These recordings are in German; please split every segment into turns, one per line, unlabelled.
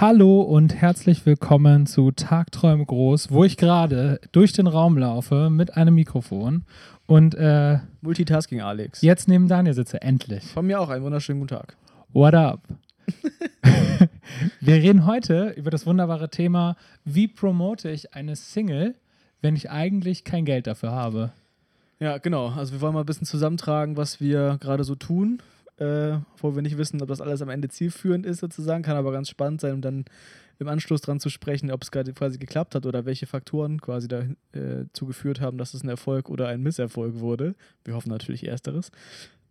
Hallo und herzlich willkommen zu Tagträume groß, wo ich gerade durch den Raum laufe mit einem Mikrofon und äh,
Multitasking Alex.
jetzt neben Daniel sitze, endlich.
Von mir auch einen wunderschönen guten Tag.
What up? Wir reden heute über das wunderbare Thema, wie promote ich eine Single, wenn ich eigentlich kein Geld dafür habe.
Ja, genau. Also wir wollen mal ein bisschen zusammentragen, was wir gerade so tun, äh, obwohl wir nicht wissen, ob das alles am Ende zielführend ist sozusagen. Kann aber ganz spannend sein, um dann im Anschluss dran zu sprechen, ob es gerade quasi geklappt hat oder welche Faktoren quasi dazu äh, geführt haben, dass es ein Erfolg oder ein Misserfolg wurde. Wir hoffen natürlich ersteres.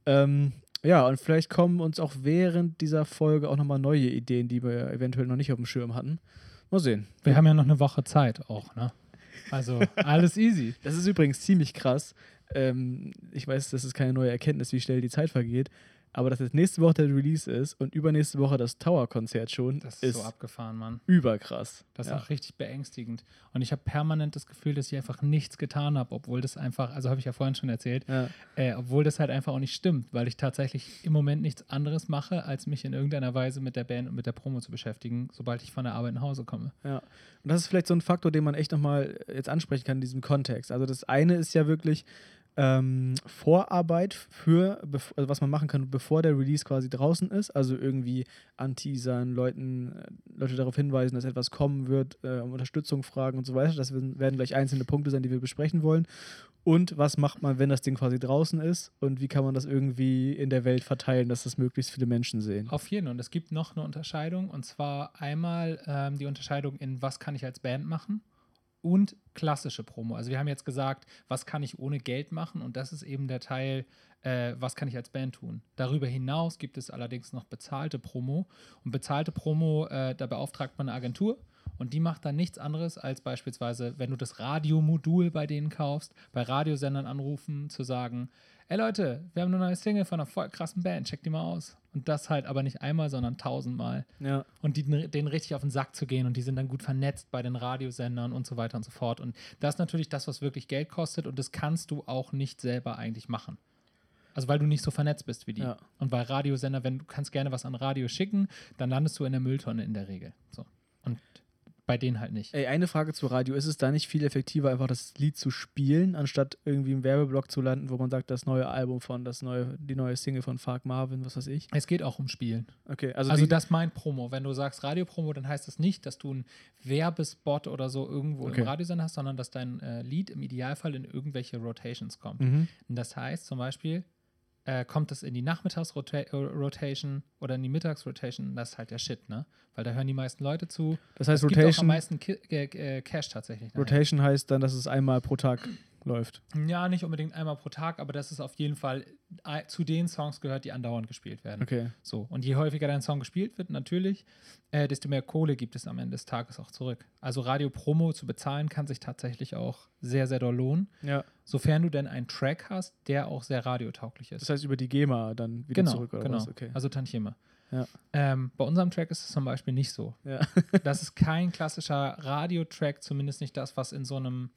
Ähm, ja, und vielleicht kommen uns auch während dieser Folge auch nochmal neue Ideen, die wir eventuell noch nicht auf dem Schirm hatten. Mal sehen.
Wir haben ja noch eine Woche Zeit auch, ne? Also alles easy.
Das ist übrigens ziemlich krass. Ähm, ich weiß, das ist keine neue Erkenntnis, wie schnell die Zeit vergeht. Aber dass jetzt nächste Woche der Release ist und übernächste Woche das Tower-Konzert schon,
Das ist, so abgefahren, Mann.
überkrass.
Das ist
ja.
auch richtig beängstigend. Und ich habe permanent das Gefühl, dass ich einfach nichts getan habe, obwohl das einfach, also habe ich ja vorhin schon erzählt,
Ja.
äh, obwohl das halt einfach auch nicht stimmt, weil ich tatsächlich im Moment nichts anderes mache, als mich in irgendeiner Weise mit der Band und mit der Promo zu beschäftigen, sobald ich von der Arbeit nach Hause komme.
Ja, und das ist vielleicht so ein Faktor, den man echt nochmal jetzt ansprechen kann in diesem Kontext. Also das eine ist ja wirklich ähm, Vorarbeit für, also was man machen kann, bevor der Release quasi draußen ist. Also irgendwie anteasern, Leuten, äh, Leute darauf hinweisen, dass etwas kommen wird, äh, um Unterstützung fragen und so weiter. Das werden gleich einzelne Punkte sein, die wir besprechen wollen. Und was macht man, wenn das Ding quasi draußen ist? Und wie kann man das irgendwie in der Welt verteilen, dass das möglichst viele Menschen sehen?
Auf jeden. Und es gibt noch eine Unterscheidung, und zwar einmal ähm, die Unterscheidung in, was kann ich als Band machen und klassische Promo. Also wir haben jetzt gesagt, was kann ich ohne Geld machen und das ist eben der Teil, äh, was kann ich als Band tun. Darüber hinaus gibt es allerdings noch bezahlte Promo und bezahlte Promo, äh, da beauftragt man eine Agentur und die macht dann nichts anderes als beispielsweise, wenn du das Radiomodul bei denen kaufst, bei Radiosendern anrufen, zu sagen, ey Leute, wir haben eine neue Single von einer voll krassen Band, check die mal aus. Und das halt aber nicht einmal, sondern tausendmal
Ja.
und die, denen richtig auf den Sack zu gehen und die sind dann gut vernetzt bei den Radiosendern und so weiter und so fort. Und das ist natürlich das, was wirklich Geld kostet und das kannst du auch nicht selber eigentlich machen. Also weil du nicht so vernetzt bist wie die.
Ja.
Und weil Radiosender, wenn du kannst gerne was an Radio schicken, dann landest du in der Mülltonne in der Regel. So. Bei denen halt nicht.
Ey, eine Frage zu Radio. Ist es da nicht viel effektiver, einfach das Lied zu spielen, anstatt irgendwie im Werbeblock zu landen, wo man sagt, das neue Album von, das neue, die neue Single von Fark Marvin, was weiß ich?
Es geht auch um Spielen.
Okay, also,
Also, das meint Promo. Wenn du sagst Radiopromo, dann heißt das nicht, dass du einen Werbespot oder so irgendwo
Okay.
im Radiosender hast, sondern dass dein äh, Lied im Idealfall in irgendwelche Rotations kommt.
Mhm.
Und das heißt zum Beispiel, äh, kommt es in die Nachmittagsrotation oder in die Mittagsrotation, das ist halt der Shit, ne? Weil da hören die meisten Leute zu.
Das heißt,
es gibt auch am
Rotation,
meisten Ki äh, äh, Cash tatsächlich. nachher.
Rotation heißt dann, dass es einmal pro Tag läuft.
Ja, nicht unbedingt einmal pro Tag, aber das ist auf jeden Fall äh, zu den Songs gehört, die andauernd gespielt werden.
Okay.
So, und je häufiger dein Song gespielt wird, natürlich, äh, desto mehr Kohle gibt es am Ende des Tages auch zurück. Also Radio-Promo zu bezahlen kann sich tatsächlich auch sehr, sehr doll lohnen,
Ja.
sofern du denn einen Track hast, der auch sehr radiotauglich ist.
Das heißt, über die GEMA dann wieder
genau,
zurück oder
genau.
was? Okay.
Also Tantieme.
Ja.
Ähm, bei unserem Track ist es zum Beispiel nicht so.
Ja.
Das ist kein klassischer Radiotrack, zumindest nicht das, was in so einem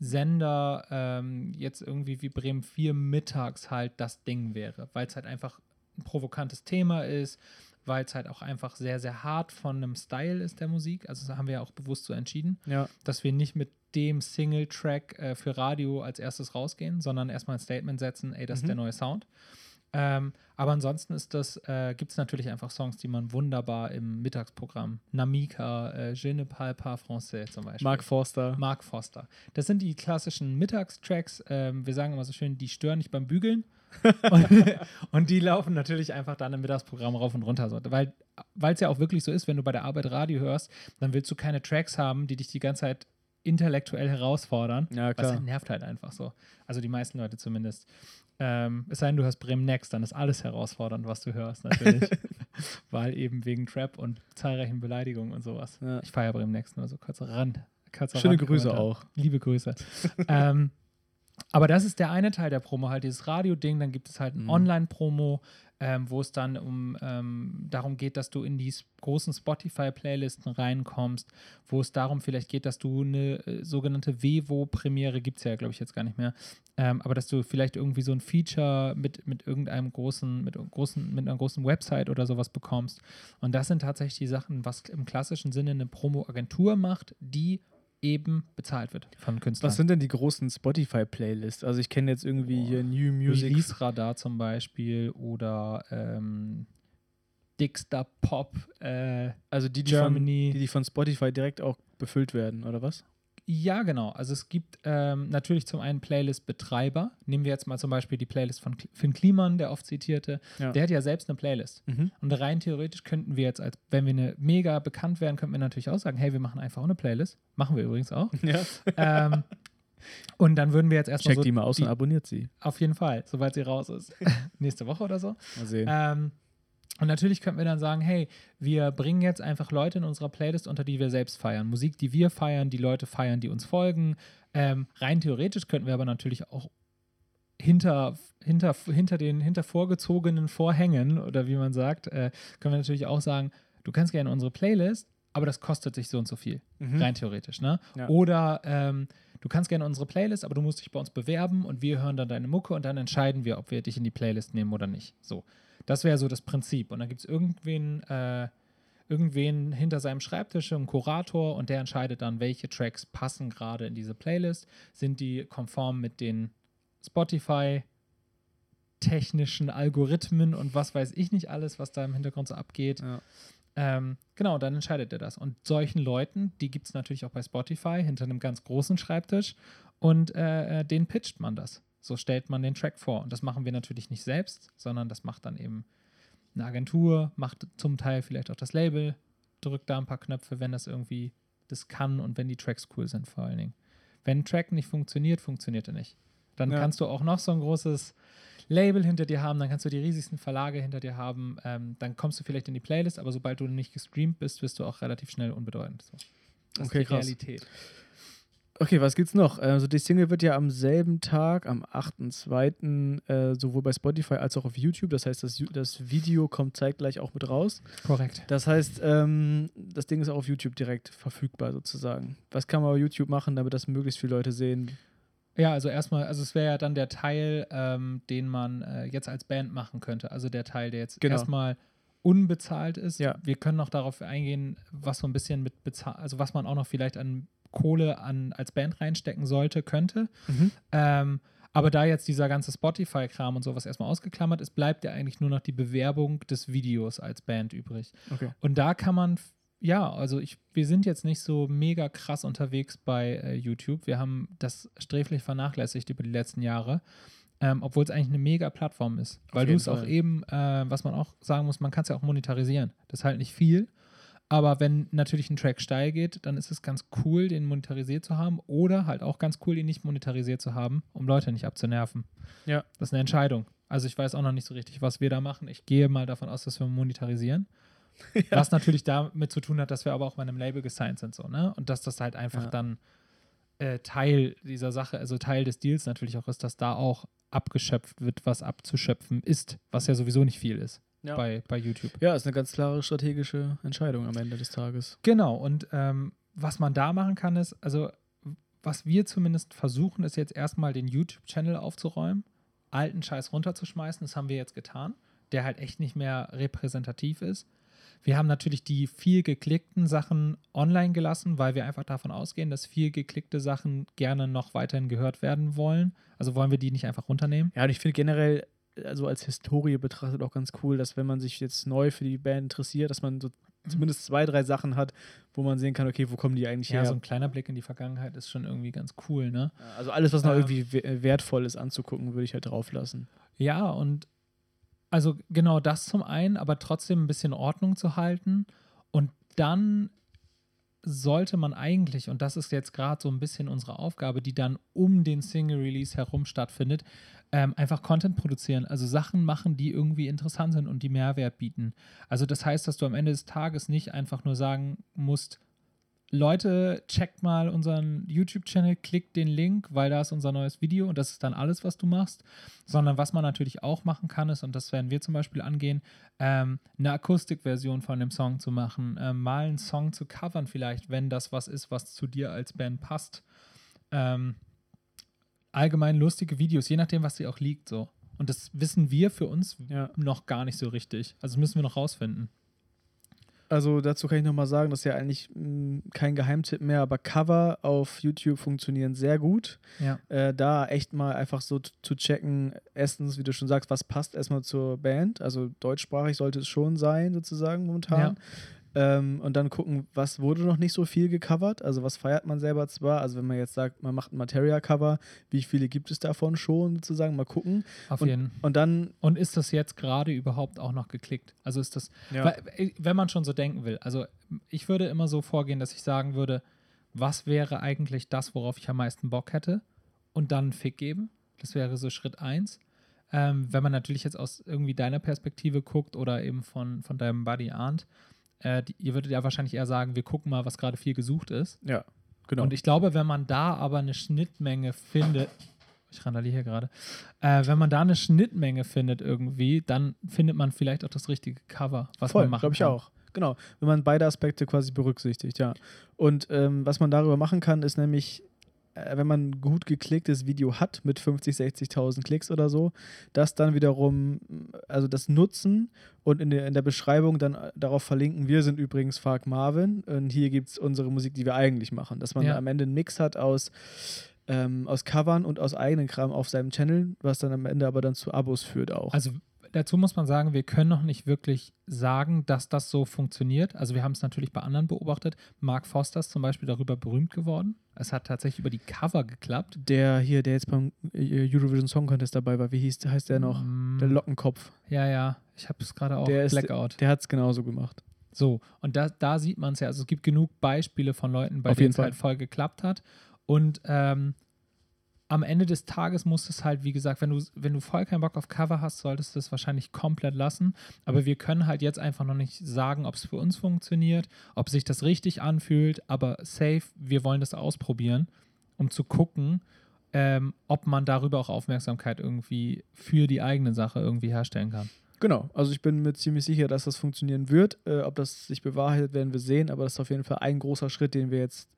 Sender ähm, jetzt irgendwie wie Bremen 4 mittags halt das Ding wäre, weil es halt einfach ein provokantes Thema ist, weil es halt auch einfach sehr, sehr hart von einem Style ist der Musik. Also das haben wir ja auch bewusst so entschieden,
ja.
dass wir nicht mit dem Single-Track äh, für Radio als erstes rausgehen, sondern erstmal ein Statement setzen, ey, das ist
Mhm.
der neue Sound. Ähm, aber ansonsten ist das, äh, gibt es natürlich einfach Songs, die man wunderbar im Mittagsprogramm, Namika, äh, Je ne parle pas français zum Beispiel.
Mark Forster.
Mark Foster. Das sind die klassischen Mittagstracks. Ähm, wir sagen immer so schön, die stören nicht beim Bügeln. und, und die laufen natürlich einfach dann im Mittagsprogramm rauf und runter. So. Weil es ja auch wirklich so ist, wenn du bei der Arbeit Radio hörst, dann willst du keine Tracks haben, die dich die ganze Zeit intellektuell herausfordern.
Ja, klar.
halt nervt halt einfach so. Also die meisten Leute zumindest. Ähm, es sei denn, du hörst Bremen Next, dann ist alles herausfordernd, was du hörst, natürlich. Weil eben wegen Trap und zahlreichen Beleidigungen und sowas.
Ja.
Ich feiere Bremen Next nur so kurzer Rand. Kurzer
Schöne
Randkommentar.
Grüße auch.
Liebe Grüße. ähm, aber das ist der eine Teil der Promo, halt dieses Radio-Ding. Dann gibt es halt ein
Mhm.
Online-Promo. Ähm, wo es dann um ähm, darum geht, dass du in die großen Spotify-Playlisten reinkommst, wo es darum vielleicht geht, dass du eine äh, sogenannte Vevo-Premiere, gibt es ja, glaube ich, jetzt gar nicht mehr, ähm, aber dass du vielleicht irgendwie so ein Feature mit, mit irgendeinem großen, mit großen, mit einer großen Website oder sowas bekommst. Und das sind tatsächlich die Sachen, was im klassischen Sinne eine Promo-Agentur macht, die eben bezahlt wird von Künstlern.
Was sind denn die großen Spotify-Playlists? Also ich kenne jetzt irgendwie hier New Music.
Release Radar zum Beispiel oder ähm, Dixter Pop, äh,
Also die, die von,
Germany.
die, die von Spotify direkt auch befüllt werden, oder was?
Ja, genau. Also es gibt ähm, natürlich zum einen Playlist-Betreiber. Nehmen wir jetzt mal zum Beispiel die Playlist von Finn Kliman, der oft zitierte.
Ja.
Der hat ja selbst eine Playlist.
Mhm.
Und rein theoretisch könnten wir jetzt, als wenn wir eine mega bekannt wären, könnten wir natürlich auch sagen, hey, wir machen einfach auch eine Playlist. Machen wir übrigens auch.
Ja.
ähm, und dann würden wir jetzt erstmal
Checkt
so
die mal aus und abonniert sie.
auf jeden Fall, sobald sie raus ist. Nächste Woche oder so.
Mal sehen.
Ähm, und natürlich könnten wir dann sagen, hey, wir bringen jetzt einfach Leute in unserer Playlist unter, die wir selbst feiern. Musik, die wir feiern, die Leute feiern, die uns folgen. Ähm, rein theoretisch könnten wir aber natürlich auch hinter, hinter, hinter den hinter vorgezogenen Vorhängen oder wie man sagt, äh, können wir natürlich auch sagen, du kannst gerne unsere Playlist, aber das kostet sich so und so viel.
Mhm.
Rein theoretisch, ne?
Ja.
Oder ähm, du kannst gerne unsere Playlist, aber du musst dich bei uns bewerben und wir hören dann deine Mucke und dann entscheiden wir, ob wir dich in die Playlist nehmen oder nicht. So. Das wäre so das Prinzip. Und dann gibt es irgendwen, äh, irgendwen hinter seinem Schreibtisch, einen Kurator, und der entscheidet dann, welche Tracks passen gerade in diese Playlist. Sind die konform mit den Spotify technischen Algorithmen und was weiß ich nicht alles, was da im Hintergrund so abgeht.
Ja.
Ähm, genau, dann entscheidet er das. Und solchen Leuten, die gibt es natürlich auch bei Spotify hinter einem ganz großen Schreibtisch und äh, äh, den pitcht man das. So stellt man den Track vor. Und das machen wir natürlich nicht selbst, sondern das macht dann eben eine Agentur, macht zum Teil vielleicht auch das Label, drückt da ein paar Knöpfe, wenn das irgendwie das kann und wenn die Tracks cool sind vor allen Dingen. Wenn ein Track nicht funktioniert, funktioniert er nicht. Dann
Ja.
kannst du auch noch so ein großes Label hinter dir haben, dann kannst du die riesigsten Verlage hinter dir haben, ähm, dann kommst du vielleicht in die Playlist, aber sobald du nicht gestreamt bist, wirst du auch relativ schnell unbedeutend. So. Das
Okay,
ist die
krass. Okay, was gibt's noch? Also die Single wird ja am selben Tag, am 8.2., äh, sowohl bei Spotify als auch auf YouTube. Das heißt, das, das Video kommt zeitgleich auch mit raus.
Korrekt.
Das heißt, ähm, das Ding ist auch auf YouTube direkt verfügbar sozusagen. Was kann man auf YouTube machen, damit das möglichst viele Leute sehen?
Ja, also erstmal, also es wäre ja dann der Teil, ähm, den man äh, jetzt als Band machen könnte. Also der Teil, der jetzt
Genau.
erstmal unbezahlt ist.
Ja.
Wir können noch darauf eingehen, was so ein bisschen mit bezahlt, also was man auch noch vielleicht an Kohle an, als Band reinstecken sollte, könnte. Ähm, aber da jetzt dieser ganze Spotify-Kram und sowas erstmal ausgeklammert ist, bleibt ja eigentlich nur noch die Bewerbung des Videos als Band übrig.
Okay.
Und da kann man, ja, also ich, wir sind jetzt nicht so mega krass unterwegs bei äh, YouTube. Wir haben das sträflich vernachlässigt über die letzten Jahre, ähm, obwohl es eigentlich eine mega Plattform ist. Weil du es auch eben, äh, was man auch sagen muss, man kann es ja auch monetarisieren. Das ist halt nicht viel. Aber wenn natürlich ein Track steil geht, dann ist es ganz cool, den monetarisiert zu haben. Oder halt auch ganz cool, ihn nicht monetarisiert zu haben, um Leute nicht abzunerven.
Ja.
Das ist eine Entscheidung. Also ich weiß auch noch nicht so richtig, was wir da machen. Ich gehe mal davon aus, dass wir monetarisieren. Was natürlich damit zu tun hat, dass wir aber auch bei einem Label gesigned sind, so, ne? Und dass das halt einfach
Ja.
dann äh, Teil dieser Sache, also Teil des Deals natürlich auch ist, dass da auch abgeschöpft wird, was abzuschöpfen ist, was ja sowieso nicht viel ist
Ja.
bei, bei YouTube.
Ja, ist eine ganz klare strategische Entscheidung am Ende des Tages.
Genau, und ähm, was man da machen kann, ist, also was wir zumindest versuchen, ist jetzt erstmal den YouTube-Channel aufzuräumen, alten Scheiß runterzuschmeißen, das haben wir jetzt getan, der halt echt nicht mehr repräsentativ ist. Wir haben natürlich die viel geklickten Sachen online gelassen, weil wir einfach davon ausgehen, dass viel geklickte Sachen gerne noch weiterhin gehört werden wollen. Also wollen wir die nicht einfach runternehmen.
Ja, und ich finde generell, also als Historie betrachtet auch ganz cool, dass wenn man sich jetzt neu für die Band interessiert, dass man so zumindest zwei, drei Sachen hat, wo man sehen kann, okay, wo kommen die eigentlich
Ja,
her?
so ein kleiner Blick in die Vergangenheit ist schon irgendwie ganz cool, ne?
also alles, was noch
Ähm.
irgendwie we- wertvoll ist anzugucken, würde ich halt drauf lassen.
Ja, und also genau das zum einen, aber trotzdem ein bisschen Ordnung zu halten. Und dann sollte man eigentlich, und das ist jetzt gerade so ein bisschen unsere Aufgabe, die dann um den Single-Release herum stattfindet, ähm, einfach Content produzieren, also Sachen machen, die irgendwie interessant sind und die Mehrwert bieten. Also das heißt, dass du am Ende des Tages nicht einfach nur sagen musst, Leute, checkt mal unseren YouTube-Channel, klickt den Link, weil da ist unser neues Video und das ist dann alles, was du machst. Sondern was man natürlich auch machen kann, ist, und das werden wir zum Beispiel angehen, ähm, eine Akustikversion von dem Song zu machen, ähm, mal einen Song zu covern, vielleicht, wenn das was ist, was zu dir als Band passt. Ähm, allgemein lustige Videos, je nachdem, was dir auch liegt, so. Und das wissen wir für uns
Ja.
noch gar nicht so richtig. Also müssen wir noch rausfinden.
Also dazu kann ich nochmal sagen, das ist ja eigentlich mh, kein Geheimtipp mehr, aber Cover auf YouTube funktionieren sehr gut.
Ja.
Äh, da echt mal einfach so zu checken, erstens, wie du schon sagst, was passt erstmal zur Band. Also deutschsprachig sollte es schon sein, sozusagen momentan. Ähm, und dann gucken, was wurde noch nicht so viel gecovert, also was feiert man selber zwar. Also wenn man jetzt sagt, man macht ein Materia-Cover, wie viele gibt es davon schon, sozusagen, mal gucken.
Auf
Und,
jeden
und dann,
Und ist das jetzt gerade überhaupt auch noch geklickt? Also ist das,
ja,
weil, äh, wenn man schon so denken will, also ich würde immer so vorgehen, dass ich sagen würde, was wäre eigentlich das, worauf ich am meisten Bock hätte? Und dann einen Fick geben. Das wäre so Schritt eins. Ähm, wenn man natürlich jetzt aus irgendwie deiner Perspektive guckt oder eben von, von deinem Buddy Arndt, äh, die, ihr würdet ja wahrscheinlich eher sagen, wir gucken mal, was gerade viel gesucht ist.
ja, genau.
Und ich glaube, wenn man da aber eine Schnittmenge findet, ich randaliere hier gerade, äh, wenn man da eine Schnittmenge findet irgendwie, dann findet man vielleicht auch das richtige Cover, was
Voll,
man machen
glaube ich
kann.
auch. Genau, wenn man beide Aspekte quasi berücksichtigt, ja. Und ähm, was man darüber machen kann, ist nämlich, wenn man ein gut geklicktes Video hat mit 50, 60.000 Klicks oder so, das dann wiederum, also das nutzen und in der, in der Beschreibung dann äh, darauf verlinken, wir sind übrigens Fark Marvin und hier gibt es unsere Musik, die wir eigentlich machen. Dass man
Ja.
am Ende einen Mix hat aus, ähm, aus Covern und aus eigenen Kram auf seinem Channel, was dann am Ende aber dann zu Abos führt auch.
Also dazu muss man sagen, wir können noch nicht wirklich sagen, dass das so funktioniert. Also wir haben es natürlich bei anderen beobachtet. Mark Foster ist zum Beispiel darüber berühmt geworden. Es hat tatsächlich über die Cover geklappt.
der hier, der jetzt beim äh, Eurovision Song Contest dabei war, wie hieß, heißt der noch?
Mm,
Der Lockenkopf.
Ja, ja. Ich habe es gerade auch.
Der ist-
Blackout.
Der hat es genauso gemacht.
So, und da, da sieht man es ja. Also es gibt genug Beispiele von Leuten, bei denen es halt voll geklappt hat. Und ähm, am Ende des Tages muss es halt, wie gesagt, wenn du, wenn du voll keinen Bock auf Cover hast, solltest du es wahrscheinlich komplett lassen. Aber wir können halt jetzt einfach noch nicht sagen, ob es für uns funktioniert, ob sich das richtig anfühlt. Aber safe, wir wollen das ausprobieren, um zu gucken, ähm, ob man darüber auch Aufmerksamkeit irgendwie für die eigene Sache irgendwie herstellen kann.
Genau, also ich bin mir ziemlich sicher, dass das funktionieren wird. Äh, ob das sich bewahrheitet, werden wir sehen, aber das ist auf jeden Fall ein großer Schritt, den wir jetzt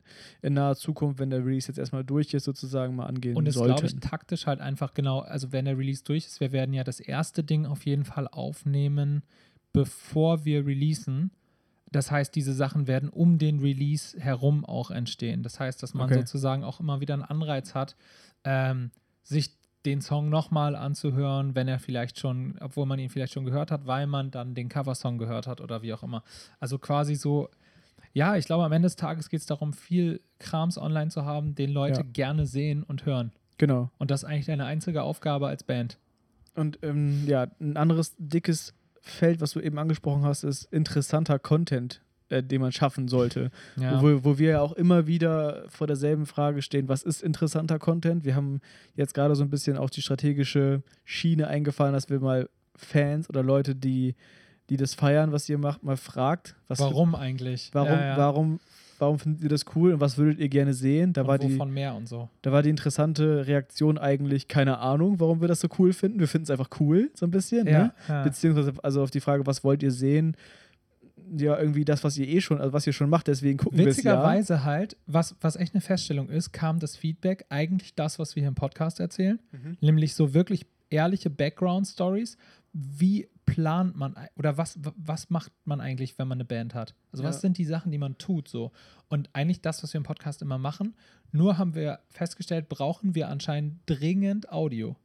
in naher Zukunft, wenn der Release jetzt erstmal durch ist, sozusagen mal angehen
Und es
sollten.
glaube ich taktisch halt einfach genau, also wenn der Release durch ist, wir werden ja das erste Ding auf jeden Fall aufnehmen, bevor wir releasen. Das heißt, diese Sachen werden um den Release herum auch entstehen. Das heißt, dass man
Okay.
sozusagen auch immer wieder einen Anreiz hat, ähm, sich den Song nochmal anzuhören, wenn er vielleicht schon, obwohl man ihn vielleicht schon gehört hat, weil man dann den Coversong gehört hat oder wie auch immer. Also quasi so, ja, ich glaube, am Ende des Tages geht es darum, viel Krams online zu haben, den Leute
Ja.
gerne sehen und hören.
genau.
Und das ist eigentlich deine einzige Aufgabe als Band.
Und ähm, ja, ein anderes dickes Feld, was du eben angesprochen hast, ist interessanter Content, äh, den man schaffen sollte.
Ja.
Wo, wo wir ja auch immer wieder vor derselben Frage stehen, was ist interessanter Content? Wir haben jetzt gerade so ein bisschen auch die strategische Schiene eingefahren, dass wir mal Fans oder Leute, die, die das feiern, was ihr macht, mal fragt. Was
Warum eigentlich?
Warum,
ja, ja.
warum, warum findet ihr das cool und was würdet ihr gerne sehen? Da,
und
war die,
mehr und so.
da war die interessante Reaktion eigentlich, keine Ahnung, warum wir das so cool finden. Wir finden es einfach cool, so ein bisschen. Ne?
ja.
Beziehungsweise also auf die Frage, was wollt ihr sehen? Ja, irgendwie das, was ihr eh schon, also was ihr schon macht, deswegen gucken wir es ja.
Witzigerweise halt, was, was echt eine Feststellung ist, kam das Feedback eigentlich das, was wir hier im Podcast erzählen,
Mhm.
nämlich so wirklich ehrliche Background-Stories. Wie plant man oder was, was macht man eigentlich, wenn man eine Band hat? Also, was
Ja.
sind die Sachen, die man tut so? Und eigentlich das, was wir im Podcast immer machen, nur haben wir festgestellt, brauchen wir anscheinend dringend Audio.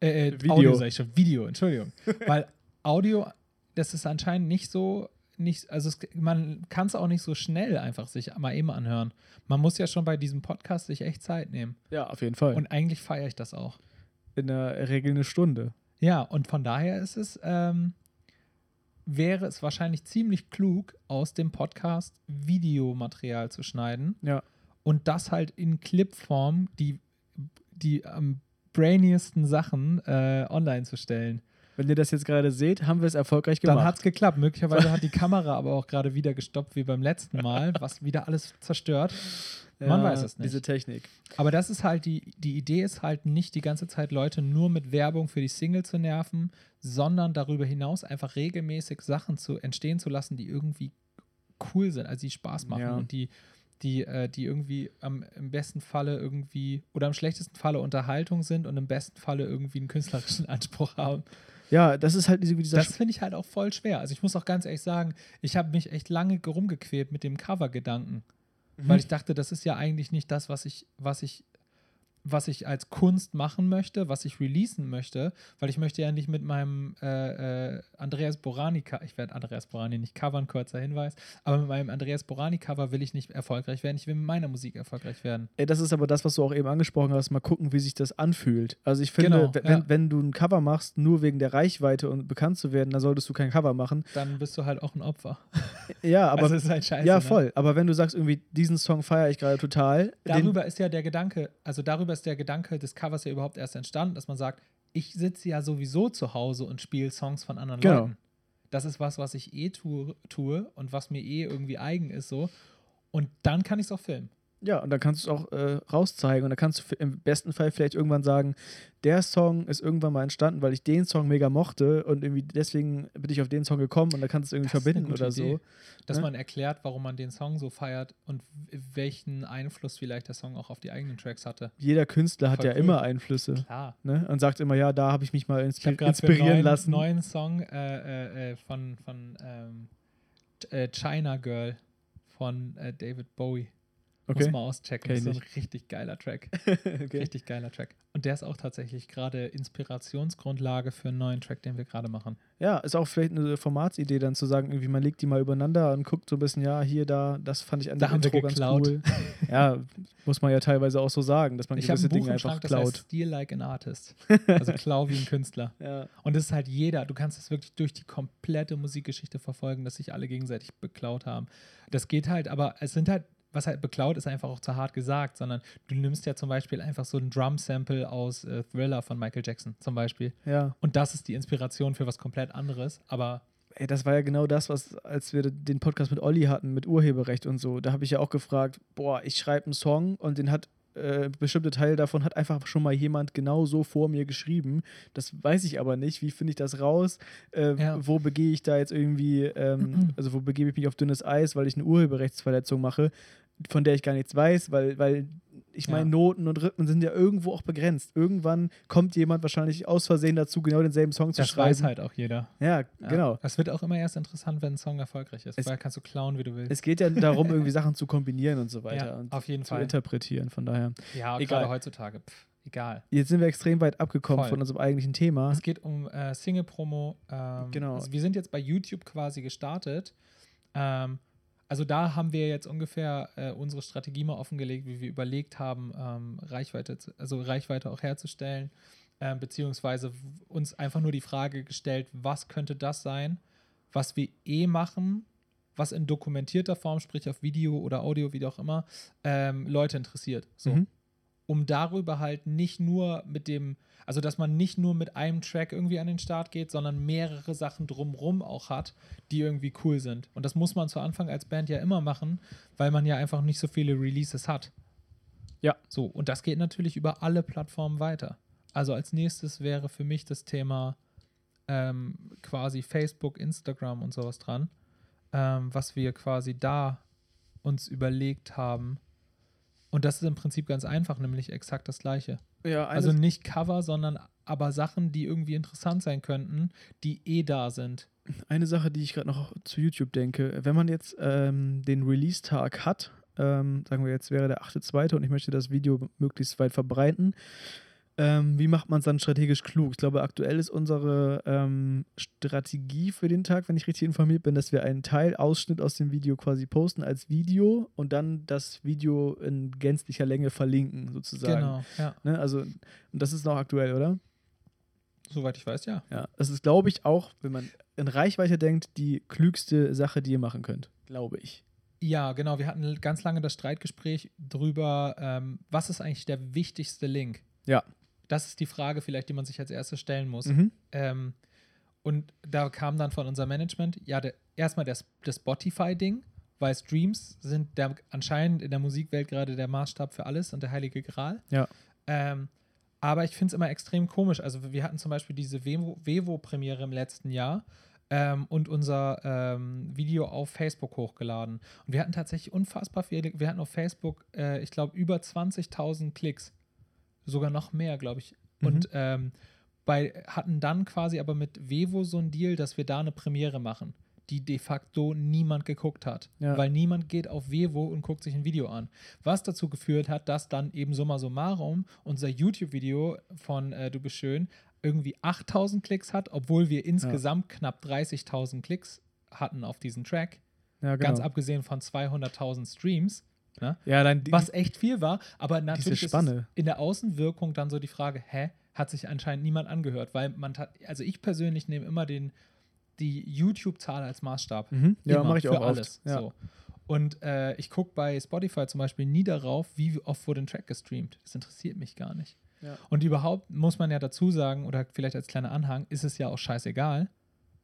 Äh, äh,
Video.
Audio sag ich schon, Video, Entschuldigung. Weil Audio, das ist anscheinend nicht so, nicht, also es, man kann es auch nicht so schnell einfach sich mal eben anhören. Man muss ja schon bei diesem Podcast sich echt Zeit nehmen.
Ja, auf jeden Fall.
Und eigentlich feiere ich das auch.
in der Regel eine Stunde.
Ja, und von daher ist es, ähm, wäre es wahrscheinlich ziemlich klug, aus dem Podcast Videomaterial zu schneiden
Ja.
und das halt in Clipform, die, die am brainiesten Sachen äh, online zu stellen.
Wenn ihr das jetzt gerade seht, haben wir es erfolgreich gemacht.
Dann hat es geklappt. Möglicherweise hat die Kamera aber auch gerade wieder gestoppt wie beim letzten Mal, was wieder alles zerstört. Man weiß es nicht.
Diese Technik.
Aber das ist halt die, die Idee ist halt nicht die ganze Zeit Leute nur mit Werbung für die Single zu nerven, sondern darüber hinaus einfach regelmäßig Sachen zu entstehen zu lassen, die irgendwie cool sind, also die Spaß machen
Ja.
und die, die, äh, die irgendwie am, im besten Falle irgendwie oder im schlechtesten Falle Unterhaltung sind und im besten Falle irgendwie einen künstlerischen Anspruch haben.
Ja, das ist halt diese, dieser
Das finde ich halt auch voll schwer. Also ich muss auch ganz ehrlich sagen, ich habe mich echt lange rumgequält mit dem Cover-Gedanken.
Mhm.
Weil ich dachte, das ist ja eigentlich nicht das, was ich, was ich, was ich als Kunst machen möchte, was ich releasen möchte, weil ich möchte ja nicht mit meinem äh, äh, Andreas Borani, ich werde Andreas Borani nicht covern, kurzer Hinweis, aber mit meinem Andreas Borani Cover will ich nicht erfolgreich werden, ich will mit meiner Musik erfolgreich werden.
Ey, das ist aber das, was du auch eben angesprochen hast, mal gucken, wie sich das anfühlt. Also ich finde,
Genau,
w-
ja.
wenn, wenn du ein Cover machst, nur wegen der Reichweite und bekannt zu werden, dann solltest du kein Cover machen.
Dann bist du halt auch ein Opfer.
Ja, aber
also ist halt scheiße.
ja,
ne?
voll. Aber wenn du sagst, irgendwie, diesen Song feiere ich gerade total,
Darüber ist ja der Gedanke, also darüber ist der Gedanke des Covers ja überhaupt erst entstanden, dass man sagt, ich sitze ja sowieso zu Hause und spiele Songs von anderen
Genau.
Leuten. Das ist was, was ich eh tue, tue und was mir eh irgendwie eigen ist so. Und dann kann ich es auch filmen.
Ja, und dann kannst du es auch äh, rauszeigen und dann kannst du im besten Fall vielleicht irgendwann sagen, der Song ist irgendwann mal entstanden, weil ich den Song mega mochte und irgendwie deswegen bin ich auf den Song gekommen und dann kannst du es irgendwie
Das
verbinden oder so.
Idee. Dass
Ne?
man erklärt, warum man den Song so feiert und welchen Einfluss vielleicht der Song auch auf die eigenen Tracks hatte.
Jeder Künstler hat
Voll
ja
cool.
immer Einflüsse.
Klar.
Ne? Und sagt immer, ja, da habe ich mich mal
Ich
inspir
gerade
inspirieren
einen neuen,
lassen.
neuen Song äh, äh, äh, von, von ähm, äh, China Girl von äh, David Bowie. Muss
Okay.
mal auschecken.
Kenn
Das ist ein richtig geiler Track.
okay.
Richtig geiler Track. Und der ist auch tatsächlich gerade Inspirationsgrundlage für einen neuen Track, den wir gerade machen.
Ja, ist auch vielleicht eine Formatsidee, dann zu sagen, irgendwie, man legt die mal übereinander und guckt so ein bisschen, ja, hier, da, das fand ich an
Da
dem
haben wir
Intro ganz
geklaut.
cool. Ja, muss man ja teilweise auch so sagen, dass man
Ich
gewisse
ein Buch
Dinge einfach
Schrank, das
klaut.
heißt Steal Like an Artist. Also klau wie ein Künstler.
Ja.
Und das ist halt jeder. Du kannst es wirklich durch die komplette Musikgeschichte verfolgen, dass sich alle gegenseitig beklaut haben. Das geht halt, aber es sind halt, was halt beklaut ist einfach auch zu hart gesagt, sondern du nimmst ja zum Beispiel einfach so ein Drum-Sample aus äh, Thriller von Michael Jackson zum Beispiel.
ja.
Und das ist die Inspiration für was komplett anderes. Aber
Ey, das war ja genau das, was, als wir den Podcast mit Olli hatten, mit Urheberrecht und so, da habe ich ja auch gefragt, boah, ich schreibe einen Song und den hat äh, bestimmte Teil davon hat einfach schon mal jemand genau so vor mir geschrieben. Das weiß ich aber nicht. Wie finde ich das raus? Äh,
Ja.
Wo begehe ich da jetzt irgendwie, ähm, also wo begebe ich mich auf dünnes Eis, weil ich eine Urheberrechtsverletzung mache, von der ich gar nichts weiß, weil, weil ich meine,
Ja.
Noten und Rhythmen sind ja irgendwo auch begrenzt. Irgendwann kommt jemand wahrscheinlich aus Versehen dazu, genau denselben Song zu
das
schreiben.
weiß halt auch jeder.
Ja,
Ja.
genau.
Das wird auch immer erst interessant, wenn ein Song erfolgreich ist.
Es-
weil kannst du klauen, wie du willst.
Es geht ja darum, irgendwie Sachen zu kombinieren und so weiter
Ja,
und
auf jeden
zu
Fall.
interpretieren. Von daher.
Ja,
Egal.
gerade heutzutage. Pff, egal.
Jetzt sind wir extrem weit abgekommen
Voll.
von unserem eigentlichen Thema.
Es geht um äh, Single-Promo. Ähm,
Genau.
Also wir sind jetzt bei YouTube quasi gestartet. Ähm, also da haben wir jetzt ungefähr äh, unsere Strategie mal offengelegt, wie wir überlegt haben, ähm, Reichweite, zu, also Reichweite auch herzustellen, ähm, beziehungsweise uns einfach nur die Frage gestellt, was könnte das sein, was wir eh machen, was in dokumentierter Form, sprich auf Video oder Audio, wie auch immer, ähm, Leute interessiert. So
Mhm.
Um darüber halt nicht nur mit dem, also dass man nicht nur mit einem Track irgendwie an den Start geht, sondern mehrere Sachen drumrum auch hat, die irgendwie cool sind. Und das muss man zu Anfang als Band ja immer machen, weil man ja einfach nicht so viele Releases hat.
Ja.
So, und das geht natürlich über alle Plattformen weiter. Also als nächstes wäre für mich das Thema ähm, quasi Facebook, Instagram und sowas dran, ähm, was wir quasi da uns überlegt haben. Und das ist im Prinzip ganz einfach, nämlich exakt das gleiche.
Ja,
Also nicht Cover, sondern aber Sachen, die irgendwie interessant sein könnten, die eh da sind.
eine Sache, die ich gerade noch zu YouTube denke. Wenn man jetzt ähm, den Release-Tag hat, ähm, sagen wir jetzt wäre der 8.2. und ich möchte das Video möglichst weit verbreiten, ähm, wie macht man es dann strategisch klug? Ich glaube, aktuell ist unsere ähm, Strategie für den Tag, wenn ich richtig informiert bin, dass wir einen Teilausschnitt aus dem Video quasi posten als Video und dann das Video in gänzlicher Länge verlinken, sozusagen.
Genau, ja.
Ne? Also, und das ist noch aktuell, oder?
Soweit ich weiß, ja.
Ja, das ist, glaube ich, auch, wenn man in Reichweite denkt, die klügste Sache, die ihr machen könnt. Glaube ich.
Ja, genau. Wir hatten ganz lange das Streitgespräch drüber, ähm, was ist eigentlich der wichtigste Link?
Ja.
Das ist die Frage vielleicht, die man sich als erstes stellen muss.
Mhm.
Ähm, Und da kam dann von unserem Management, ja, der, erstmal das, das Spotify-Ding, weil Streams sind der, anscheinend in der Musikwelt gerade der Maßstab für alles und der heilige Gral.
Ja.
Ähm, aber ich finde es immer extrem komisch. Also wir hatten zum Beispiel diese Vevo-Premiere im letzten Jahr ähm, und unser ähm, Video auf Facebook hochgeladen. Und wir hatten tatsächlich unfassbar viele, wir hatten auf Facebook, äh, ich glaube, über 20.000 Klicks. Sogar noch mehr, glaube ich.
Mhm.
Und ähm, bei, hatten dann quasi aber mit Vevo so ein Deal, dass wir da eine Premiere machen, die de facto niemand geguckt hat.
Ja.
Weil niemand geht auf Vevo und guckt sich ein Video an. Was dazu geführt hat, dass dann eben summa summarum unser YouTube-Video von äh, Du bist schön irgendwie 8000 Klicks hat, obwohl wir insgesamt knapp 30.000 Klicks hatten auf diesen Track.
Ja, genau.
Ganz abgesehen von 200.000 Streams. Ne?
ja, dann die,
Was echt viel war, aber natürlich ist in der Außenwirkung dann so die Frage, hä, hat sich anscheinend niemand angehört, weil man hat, also ich persönlich nehme immer den, die YouTube-Zahl als Maßstab.
Mhm. Ja, mache ich
für
auch
alles.
Ja.
So. Und äh, ich gucke bei Spotify zum Beispiel nie darauf, wie oft wurde ein Track gestreamt. Das interessiert mich gar nicht.
Ja.
Und überhaupt muss man ja dazu sagen, oder vielleicht als kleiner Anhang, ist es ja auch scheißegal.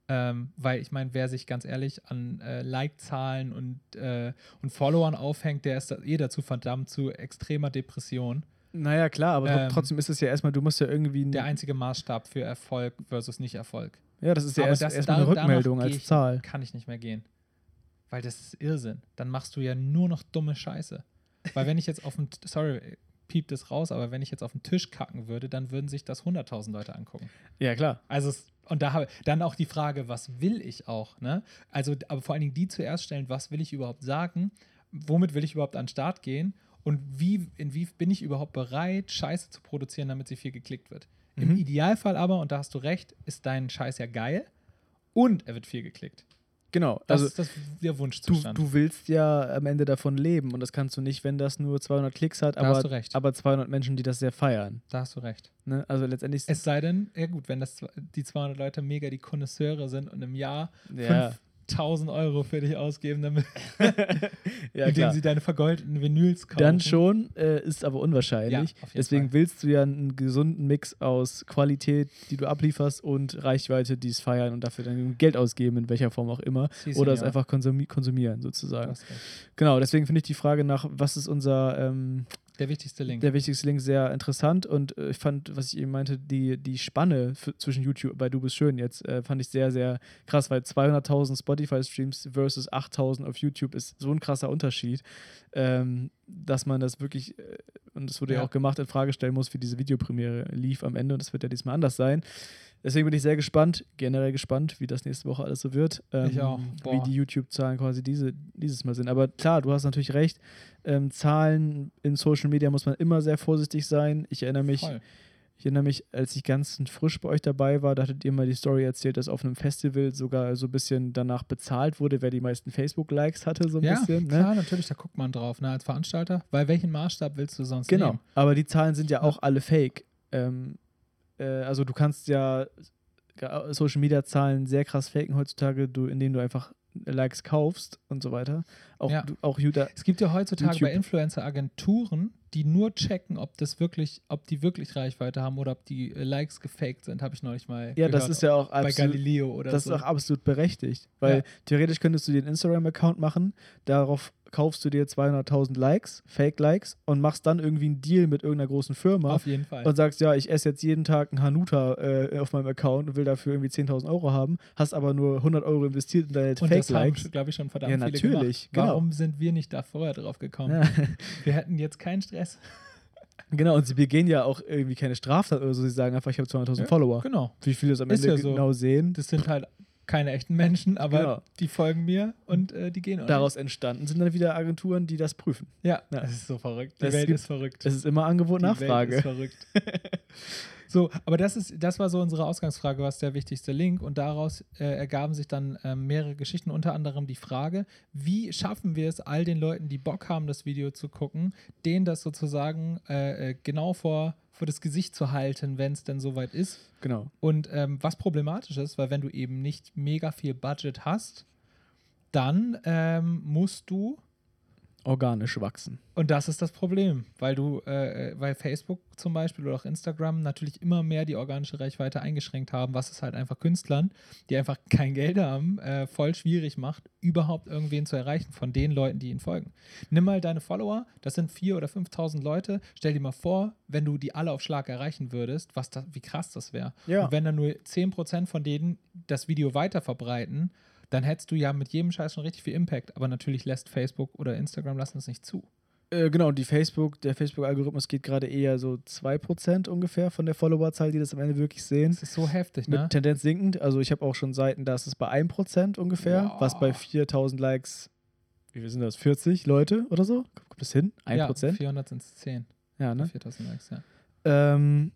Ähm, weil ich meine, wer sich ganz ehrlich an äh, Like-Zahlen und, äh, und Followern aufhängt, der ist eh dazu verdammt zu extremer Depression.
Naja, klar, aber
Ähm,
trotzdem ist es ja erstmal, du musst ja irgendwie.
Der einzige Maßstab für Erfolg versus Nicht-Erfolg.
ja, das ist ja
Aber
erst,
das-
erstmal eine Rückmeldung als
ich-
Zahl.
Kann ich nicht mehr gehen. Weil das ist Irrsinn. Dann machst du ja nur noch dumme Scheiße. Weil wenn ich jetzt auf dem, sorry, piept es raus, aber wenn ich jetzt auf den Tisch kacken würde, dann würden sich das 100.000 Leute angucken.
Ja, klar.
Also, es, und da habe dann auch die Frage, was will ich auch, ne? Also, aber vor allen Dingen die zuerst stellen, was will ich überhaupt sagen? Womit will ich überhaupt an den Start gehen? Und wie, in wie bin ich überhaupt bereit, Scheiße zu produzieren, damit sie viel geklickt wird? Im
Mhm.
Idealfall aber, und da hast du recht, ist dein Scheiß ja geil und er wird viel geklickt.
Genau.
Das
also
ist das, der
du,
Wunschzustand.
du willst ja am Ende davon leben und das kannst du nicht, wenn das nur 200 Klicks hat,
du
aber,
recht.
aber 200 Menschen, die das sehr feiern.
da hast du recht.
Ne? Also letztendlich.
Es sei denn, ja gut, wenn das die 200 Leute mega die Konnoisseure sind und im Jahr
ja,
5000 Euro für dich ausgeben, damit,
ja,
indem sie deine vergoldeten Vinyls kaufen.
Dann schon, äh, ist aber unwahrscheinlich.
Ja,
Deswegen
Fall.
willst du ja einen gesunden Mix aus Qualität, die du ablieferst, und Reichweite, die es feiern und dafür dann Geld ausgeben, in welcher Form auch immer.
Si,
oder es
senor.
einfach konsumi konsumieren, sozusagen. Genau, deswegen finde ich die Frage nach, was ist unser ähm,
Der wichtigste Link.
der wichtigste Link sehr interessant und äh, ich fand, was ich eben meinte, die, die Spanne für, zwischen YouTube bei Du bist schön jetzt äh, fand ich sehr, sehr krass, weil 200.000 Spotify-Streams versus 8.000 auf YouTube ist so ein krasser Unterschied, ähm, dass man das wirklich, äh, und das wurde ja.
Ja.
auch gemacht, in Frage stellen muss, wie diese Videopremiere lief am Ende und das wird ja diesmal anders sein. Deswegen bin ich sehr gespannt, generell gespannt, wie das nächste Woche alles so wird. Ähm,
Ich auch.
Wie
Boah.
die YouTube-Zahlen quasi diese, dieses Mal sind. Aber klar, du hast natürlich recht. Ähm, Zahlen in Social Media muss man immer sehr vorsichtig sein. Ich erinnere mich,
Voll.
ich erinnere mich, als ich ganz frisch bei euch dabei war, da hattet ihr mal die Story erzählt, dass auf einem Festival sogar so ein bisschen danach bezahlt wurde, wer die meisten Facebook-Likes hatte, so ein
Ja,
bisschen. Ne?
klar, natürlich, da guckt man drauf, ne, als Veranstalter. Weil welchen Maßstab willst du sonst
Genau.
nehmen?
Aber die Zahlen sind ja auch alle fake. Ähm, äh, also du kannst ja Social Media Zahlen sehr krass faken heutzutage, du, indem du einfach Likes kaufst und so weiter. Auch,
Ja.
auch Juda,
Es gibt ja heutzutage
YouTube.
bei Influencer-Agenturen, die nur checken, ob das wirklich, ob die wirklich Reichweite haben oder ob die äh, Likes gefaked sind, habe ich neulich mal
ja,
gehört.
das ist ja auch
bei
absolut,
Galileo oder
das
so.
ist auch absolut berechtigt. Weil
Ja.
theoretisch könntest du dir einen Instagram-Account machen, darauf kaufst du dir 200.000 Likes, Fake-Likes und machst dann irgendwie einen Deal mit irgendeiner großen Firma.
Auf jeden Fall.
und sagst, ja, ich esse jetzt jeden Tag einen Hanuta äh, auf meinem Account und will dafür irgendwie 10.000 Euro haben, hast aber nur 100 Euro investiert in deine
Und das haben,
Fake-Likes.
glaube ich, schon verdammt
Ja,
viele
natürlich,
gemacht.
genau.
Warum sind wir nicht da vorher drauf gekommen?
Ja,
Wir hätten jetzt keinen Stress.
genau, und sie begehen ja auch irgendwie keine Straftat oder so, sie sagen einfach, ich habe 200.000
Ja,
Follower.
Genau.
Wie viele es am
Ist
Ende
ja so.
genau sehen.
Das sind halt keine echten Menschen, aber
Genau.
die folgen mir und äh, die gehen auch
Daraus entstanden sind dann wieder Agenturen, die das prüfen.
Ja,
Ja.
das ist so verrückt. Die
Es
Welt
gibt-
ist verrückt.
Es ist immer Angebot,
Die Welt
Nachfrage.
ist verrückt. so, aber das ist, das war so unsere Ausgangsfrage, was der wichtigste Link und daraus äh, ergaben sich dann ähm, mehrere Geschichten, unter anderem die Frage, wie schaffen wir es all den Leuten, die Bock haben, das Video zu gucken, denen das sozusagen äh, äh, genau vor, vor das Gesicht zu halten, wenn es denn soweit ist.
Genau.
Und ähm, was problematisch ist, weil wenn du eben nicht mega viel Budget hast, dann ähm, musst du
organisch wachsen.
Und das ist das Problem, weil du, äh, weil Facebook zum Beispiel oder auch Instagram natürlich immer mehr die organische Reichweite eingeschränkt haben, was es halt einfach Künstlern, die einfach kein Geld haben, äh, voll schwierig macht, überhaupt irgendwen zu erreichen von den Leuten, die ihnen folgen. Nimm mal deine Follower, das sind 4.000 oder 5.000 Leute. Stell dir mal vor, wenn du die alle auf Schlag erreichen würdest, was das, wie krass das wäre.
Ja.
Und wenn dann nur 10% von denen das Video weiter verbreiten, dann hättest du ja mit jedem Scheiß schon richtig viel Impact. Aber natürlich lässt Facebook oder Instagram lassen es nicht zu.
Äh, genau, die Facebook, der Facebook-Algorithmus geht gerade eher so 2% ungefähr von der Followerzahl, die das am Ende wirklich sehen.
Das ist so heftig,
Mit
ne?
Tendenz sinkend. Also ich habe auch schon Seiten, da ist es bei 1% ungefähr,
Boah.
was bei 4000 Likes, wie viel sind das, 40 Leute oder so? Kommt das hin? 1%?
Ja, 400 sind es 10.
Ja, ne?
4000 Likes, ja.
Ähm,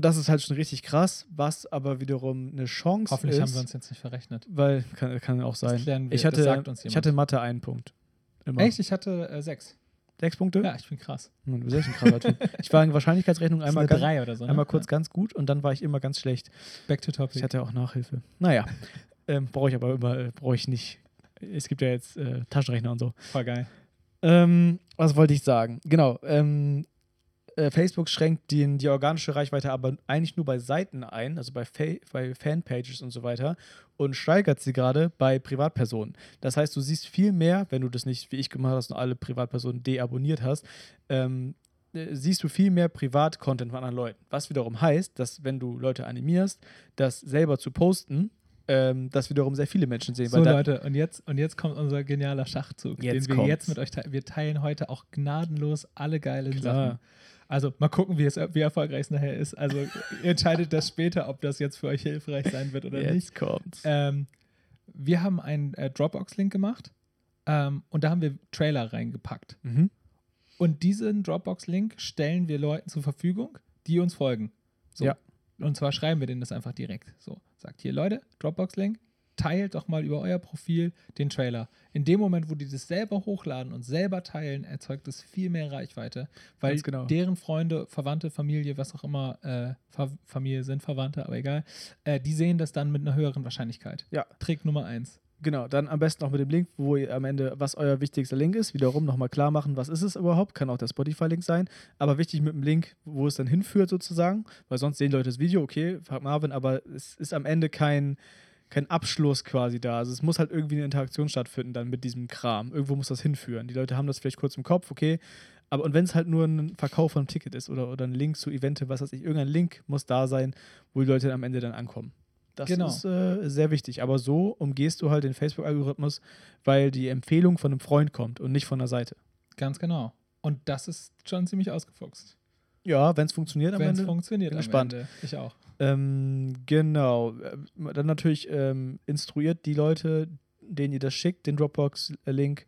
das ist halt schon richtig krass, was aber wiederum eine Chance
Hoffentlich
ist.
haben wir uns jetzt nicht verrechnet.
Weil, kann, kann auch sein.
Das klären wir.
Ich hatte, ich hatte Mathe einen Punkt. Immer.
Echt? Ich hatte äh, sechs.
Sechs Punkte?
Ja, ich bin krass.
Hm, Du bist echt ein krasser Typ. Ich war in Wahrscheinlichkeitsrechnung einmal, ganz,
drei oder so. Ne?
einmal kurz
Ja.
ganz gut und dann war ich immer ganz schlecht.
Back to topic.
Ich hatte auch Nachhilfe. Naja, ähm, brauche ich aber immer, äh, brauche ich nicht. Es gibt ja jetzt äh, Taschenrechner und so.
Voll geil.
Ähm, was wollte ich sagen? Genau. Ähm, äh, Facebook schränkt den, die organische Reichweite aber eigentlich nur bei Seiten ein, also bei, Fa bei Fanpages und so weiter, und steigert sie gerade bei Privatpersonen. Das heißt, du siehst viel mehr, wenn du das nicht wie ich gemacht hast und alle Privatpersonen deabonniert hast, ähm, äh, siehst du viel mehr Privat-Content von anderen Leuten. Was wiederum heißt, dass wenn du Leute animierst, das selber zu posten, ähm, das wiederum sehr viele Menschen sehen.
So, Leute, und jetzt, und jetzt kommt unser genialer Schachzug,
Jetzt
den wir
kommt's.
jetzt mit euch teilen. Wir teilen heute auch gnadenlos alle geilen
Klar.
Sachen. Also mal gucken, wie, es, wie erfolgreich es nachher ist. Also ihr entscheidet das später, ob das jetzt für euch hilfreich sein wird oder nicht.
Jetzt kommt's.
Ähm, wir haben einen äh, Dropbox-Link gemacht ähm, und da haben wir Trailer reingepackt.
Mhm.
Und diesen Dropbox-Link stellen wir Leuten zur Verfügung, die uns folgen. So.
Ja.
Und zwar schreiben wir denen das einfach direkt. So, sagt hier, Leute, Dropbox-Link, teilt doch mal über euer Profil den Trailer. In dem Moment, wo die das selber hochladen und selber teilen, erzeugt es viel mehr Reichweite, weil
genau.
deren Freunde, Verwandte, Familie, was auch immer, äh, Fa Familie sind Verwandte, aber egal, äh, die sehen das dann mit einer höheren Wahrscheinlichkeit.
Ja.
Trick Nummer eins.
Genau, dann am besten auch mit dem Link, wo ihr am Ende, was euer wichtigster Link ist, wiederum nochmal klar machen, was ist es überhaupt, kann auch der Spotify-Link sein, aber wichtig mit dem Link, wo es dann hinführt sozusagen, weil sonst sehen Leute das Video, okay, fragt Marvin, aber es ist am Ende kein, kein Abschluss quasi da, also es muss halt irgendwie eine Interaktion stattfinden dann mit diesem Kram, irgendwo muss das hinführen, die Leute haben das vielleicht kurz im Kopf, okay, aber und wenn es halt nur ein Verkauf von einem Ticket ist oder, oder ein Link zu Evente, was weiß ich, irgendein Link muss da sein, wo die Leute am Ende dann ankommen. Das
Genau.
ist äh, sehr wichtig. Aber so umgehst du halt den Facebook-Algorithmus, weil die Empfehlung von einem Freund kommt und nicht von der Seite.
Ganz genau. Und das ist schon ziemlich ausgefuchst.
Ja, wenn es funktioniert am
Wenn es
Ende.
funktioniert.
bin
am
gespannt.
Ende. Ich auch.
Ähm, genau. Ähm, Dann natürlich ähm, instruiert die Leute, denen ihr das schickt, den Dropbox-Link,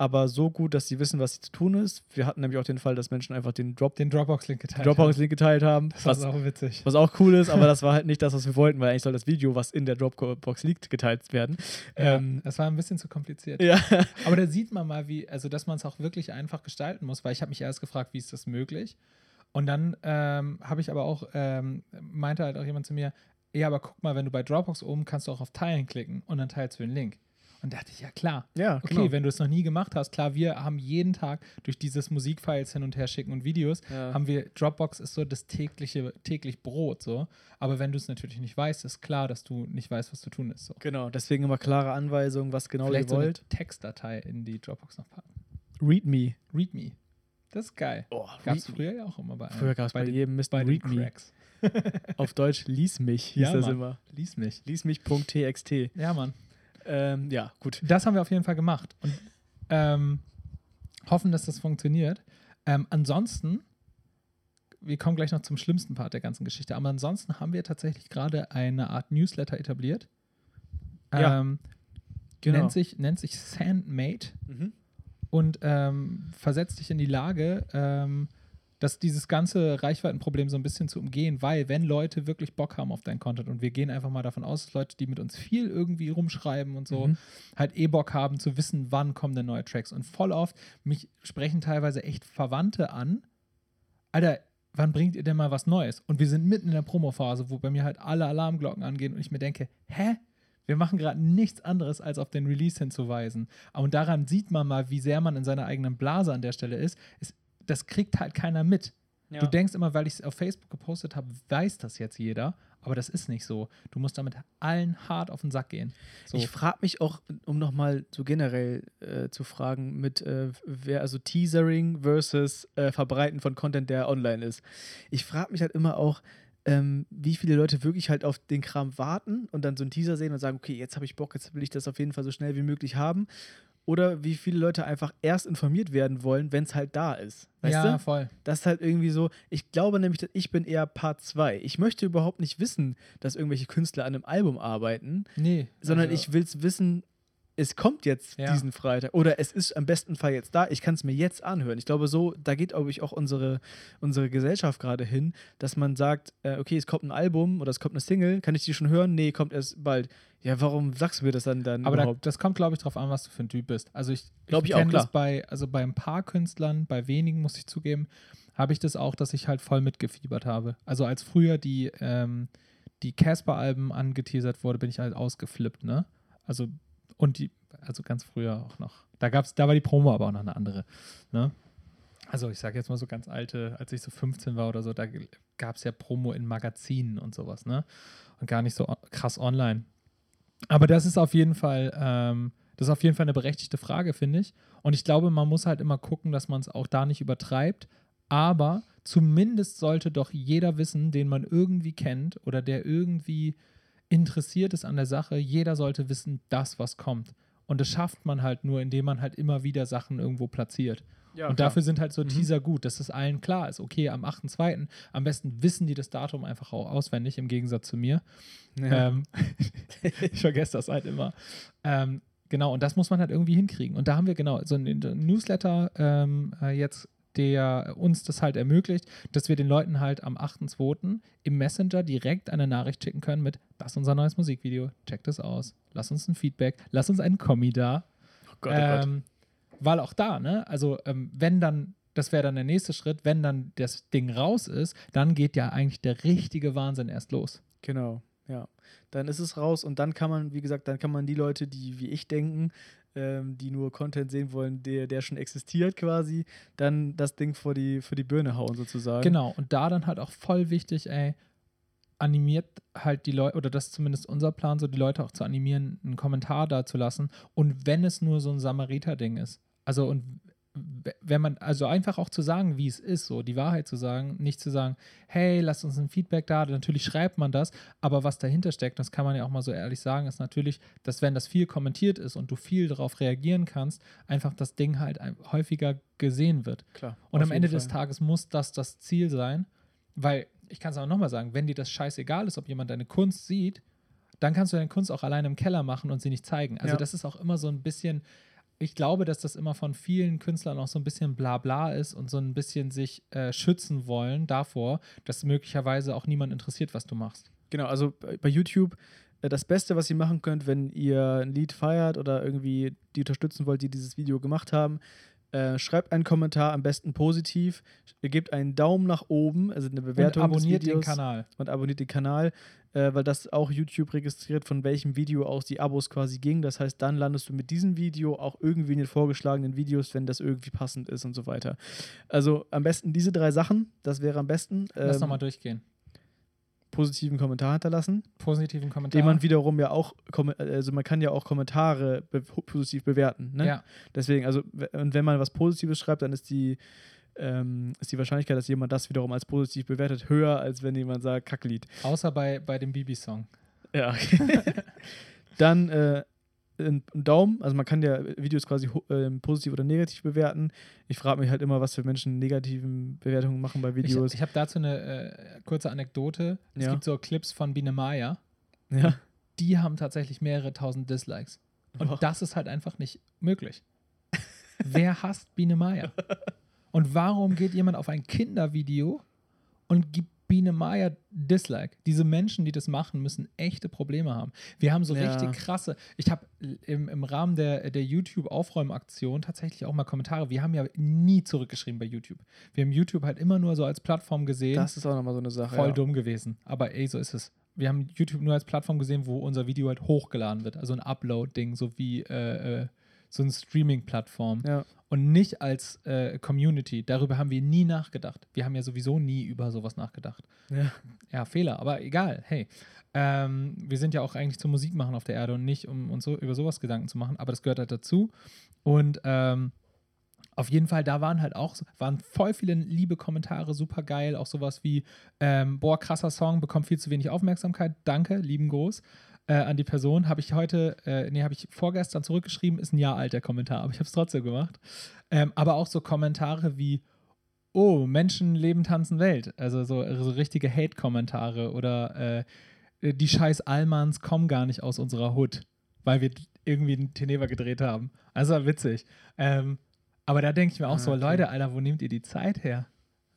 aber so gut, dass sie wissen, was sie zu tun ist. Wir hatten nämlich auch den Fall, dass Menschen einfach den Drop
Den Dropbox-Link geteilt.
Dropbox-Link geteilt haben.
Das war
Was,
auch witzig.
was auch cool ist, aber das war halt nicht das, was wir wollten, weil eigentlich soll das Video, was in der Dropbox liegt, geteilt werden.
Ja,
Ähm,
das war ein bisschen zu kompliziert.
ja.
Aber da sieht man mal, wie, also dass man es auch wirklich einfach gestalten muss, weil ich habe mich erst gefragt, wie ist das möglich? Und dann ähm, habe ich aber auch, ähm, meinte halt auch jemand zu mir, ja, aber guck mal, wenn du bei Dropbox oben kannst du auch auf Teilen klicken und dann teilst du den Link. Und da dachte ich, ja klar.
Ja,
Okay,
genau.
wenn du es noch nie gemacht hast, klar, wir haben jeden Tag durch dieses Musikfiles hin und her schicken und Videos,
Ja.
haben wir, Dropbox ist so das tägliche, täglich Brot, so. Aber wenn du es natürlich nicht weißt, ist klar, dass du nicht weißt, was zu tun ist, so.
Genau, deswegen immer klare Anweisungen, was genau
Vielleicht
ihr
so eine
wollt.
Textdatei in die Dropbox noch packen.
README.
README. Das ist geil.
Oh,
Gab es früher ja auch immer bei
Früher gab es bei,
den-
jedem Mist
bei
README.
Cracks.
Auf Deutsch lies mich, hieß
Ja,
das
Mann.
immer.
Lies mich.
Lies mich.txt.
Ja, Mann.
Ähm, ja, gut.
Das haben wir auf jeden Fall gemacht. Und ähm, hoffen, dass das funktioniert. Ähm, ansonsten, wir kommen gleich noch zum schlimmsten Part der ganzen Geschichte, aber ansonsten haben wir tatsächlich gerade eine Art Newsletter etabliert.
Ja,
Ähm,
genau.
nennt, sich, nennt sich Sandmate
Mhm.
Und ähm, versetzt dich in die Lage, ähm, dass dieses ganze Reichweitenproblem so ein bisschen zu umgehen, weil wenn Leute wirklich Bock haben auf deinen Content und wir gehen einfach mal davon aus, dass Leute, die mit uns viel irgendwie rumschreiben und so,
Mhm.
halt eh Bock haben zu wissen, wann kommen denn neue Tracks. Und voll oft, mich sprechen teilweise echt Verwandte an, Alter, wann bringt ihr denn mal was Neues? Und wir sind mitten in der Promophase, wo bei mir halt alle Alarmglocken angehen und ich mir denke, hä? Wir machen gerade nichts anderes, als auf den Release hinzuweisen. Und daran sieht man mal, wie sehr man in seiner eigenen Blase an der Stelle ist. Es, das kriegt halt keiner mit.
Ja.
Du denkst immer, weil ich es auf Facebook gepostet habe, weiß das jetzt jeder. Aber das ist nicht so. Du musst damit allen hart auf den Sack gehen. So.
Ich frage mich auch, um nochmal so generell äh, zu fragen, mit äh, wer also Teasering versus äh, Verbreiten von Content, der online ist. Ich frage mich halt immer auch, ähm, wie viele Leute wirklich halt auf den Kram warten und dann so einen Teaser sehen und sagen, okay, jetzt habe ich Bock, jetzt will ich das auf jeden Fall so schnell wie möglich haben. Oder wie viele Leute einfach erst informiert werden wollen, wenn es halt da ist. Weißt
ja,
du?
voll.
Das ist halt irgendwie so, ich glaube nämlich, dass ich bin eher Part 2. Ich möchte überhaupt nicht wissen, dass irgendwelche Künstler an einem Album arbeiten,
Nee.
sondern
also-
ich will es wissen, es kommt jetzt
Ja.
diesen Freitag oder es ist am besten Fall jetzt da, ich kann es mir jetzt anhören. Ich glaube so, da geht glaube ich auch unsere, unsere Gesellschaft gerade hin, dass man sagt, äh, okay, es kommt ein Album oder es kommt eine Single, kann ich die schon hören? Nee, kommt erst bald. Ja, warum sagst du mir das dann, dann
Aber da,
überhaupt?
das kommt, glaube ich, drauf an, was du für ein Typ bist. Also ich,
ich auch,
kenn das bei, also bei ein paar Künstlern, bei wenigen muss ich zugeben, habe ich das auch, dass ich halt voll mitgefiebert habe. Also als früher die, ähm, die Casper-Alben angeteasert wurde, bin ich halt ausgeflippt, ne? Also, und die, also ganz früher auch noch. Da gab's, da war die Promo aber auch noch eine andere, ne? Also ich sage jetzt mal so ganz alte, als ich so 15 war oder so, da gab es ja Promo in Magazinen und sowas, ne? Und gar nicht so krass online. Aber das ist auf jeden Fall, ähm, das ist auf jeden Fall eine berechtigte Frage, finde ich. Und ich glaube, man muss halt immer gucken, dass man es auch da nicht übertreibt. Aber zumindest sollte doch jeder wissen, den man irgendwie kennt oder der irgendwie interessiert ist an der Sache, jeder sollte wissen, das, was kommt. Und das schafft man halt nur, indem man halt immer wieder Sachen irgendwo platziert.
ja,
und dafür sind halt so
Mhm.
Teaser gut, dass es allen klar ist. Okay, am 8.2. am besten wissen die das Datum einfach auch auswendig, im Gegensatz zu mir.
ja.
Ähm, ich vergesse das halt immer. Ähm, genau, und das muss man halt irgendwie hinkriegen. Und da haben wir genau so einen Newsletter ähm, äh, jetzt, der uns das halt ermöglicht, dass wir den Leuten halt am 8.2. im Messenger direkt eine Nachricht schicken können mit, das ist unser neues Musikvideo, check das aus, lass uns ein Feedback, lass uns einen Kommi da.
oh Gott, oh Gott.
Ähm, weil auch da, ne, also ähm, wenn dann, das wäre dann der nächste Schritt, wenn dann das Ding raus ist, dann geht ja eigentlich der richtige Wahnsinn erst los.
Genau, ja. Dann ist es raus und dann kann man, wie gesagt, dann kann man die Leute, die wie ich denken, ähm, die nur Content sehen wollen, der, der schon existiert quasi, dann das Ding vor die, für die Birne hauen sozusagen.
Genau, und da dann halt auch voll wichtig, ey, animiert halt die Leute, oder das ist zumindest unser Plan, so die Leute auch zu animieren, einen Kommentar da zu lassen. Und wenn es nur so ein Samariter-Ding ist. Also, und wenn man, also einfach auch zu sagen, wie es ist, so die Wahrheit zu sagen, nicht zu sagen, hey, lasst uns ein Feedback da, natürlich schreibt man das, aber was dahinter steckt, das kann man ja auch mal so ehrlich sagen, ist natürlich, dass wenn das viel kommentiert ist und du viel darauf reagieren kannst, einfach das Ding halt häufiger gesehen wird.
Klar.
Und am Ende des
Fall.
Tages muss das das Ziel sein, weil ich kann es auch nochmal sagen, wenn dir das scheißegal ist, ob jemand deine Kunst sieht, dann kannst du deine Kunst auch alleine im Keller machen und sie nicht zeigen. Also
Ja.
das ist auch immer so ein bisschen, ich glaube, dass das immer von vielen Künstlern auch so ein bisschen Blabla ist und so ein bisschen sich äh, schützen wollen davor, dass möglicherweise auch niemand interessiert, was du machst.
Genau, also bei YouTube äh, das Beste, was ihr machen könnt, wenn ihr ein Lied feiert oder irgendwie die unterstützen wollt, die dieses Video gemacht haben, äh, schreibt einen Kommentar, am besten positiv, gebt einen Daumen nach oben, also eine
Und
Bewertung
abonniert
des
den
Videos
Kanal.
und abonniert den Kanal, äh, weil das auch YouTube registriert, von welchem Video aus die Abos quasi ging. Das heißt, dann landest du mit diesem Video auch irgendwie in den vorgeschlagenen Videos, wenn das irgendwie passend ist und so weiter. Also am besten diese drei Sachen, das wäre am besten.
Lass
Ähm,
nochmal durchgehen.
Positiven Kommentar hinterlassen,
Positiven Kommentar.
den man wiederum ja auch, also man kann ja auch Kommentare be positiv bewerten. Ne?
ja,
Deswegen, also und wenn man was Positives schreibt, dann ist die, ähm, ist die Wahrscheinlichkeit, dass jemand das wiederum als positiv bewertet, höher, als wenn jemand sagt, Kacklied.
außer bei, bei dem Bibi-Song.
Ja. dann äh, ein ein Daumen, also man kann ja Videos quasi ähm, positiv oder negativ bewerten. Ich frage mich halt immer, was für Menschen negativen Bewertungen machen bei
Ich,
Videos.
ich habe dazu eine äh, kurze Anekdote. Es
Ja.
gibt so Clips von Biene Maya,
ja.
die haben tatsächlich mehrere tausend Dislikes. Und
Boah.
das ist halt einfach nicht möglich. Wer hasst Biene Maya? Und warum geht jemand auf ein Kindervideo und gibt Biene Maya Dislike? Diese Menschen, die das machen, müssen echte Probleme haben. Wir haben so
Ja.
richtig krasse. Ich habe im, im Rahmen der, der YouTube-Aufräumaktion tatsächlich auch mal Kommentare. Wir haben ja nie zurückgeschrieben bei YouTube. Wir haben YouTube halt immer nur so als Plattform gesehen
Das ist auch nochmal so eine Sache.
voll
ja.
dumm gewesen. Aber ey, so ist es. wir haben YouTube nur als Plattform gesehen, wo unser Video halt hochgeladen wird. Also ein Upload-Ding, so wie äh, äh, so eine Streaming-Plattform.
Ja.
Und nicht als äh, Community. Darüber haben wir nie nachgedacht. Wir haben ja sowieso nie über sowas nachgedacht.
Ja.
Ja, Fehler, aber egal. Hey, ähm, wir sind ja auch eigentlich zum Musik machen auf der Erde und nicht, um uns so über sowas Gedanken zu machen. Aber das gehört halt dazu. Und ähm, auf jeden Fall, da waren halt auch, waren voll viele liebe Kommentare, super geil. Auch sowas wie, ähm, boah, krasser Song, bekommt viel zu wenig Aufmerksamkeit. Danke, lieben Gruß äh, an die Person. Habe ich heute, äh, nee, habe ich vorgestern zurückgeschrieben, ist ein Jahr alt der Kommentar, aber ich habe es trotzdem gemacht. Ähm, aber auch so Kommentare wie, oh, Menschen leben, tanzen Welt. Also so, so richtige Hate-Kommentare oder äh, die scheiß Allmanns kommen gar nicht aus unserer Hut, weil wir irgendwie einen Teneva gedreht haben. Also witzig. Ähm, aber da denke ich mir auch
Ah,
so,
okay.
Leute, Alter, wo nehmt ihr die Zeit her?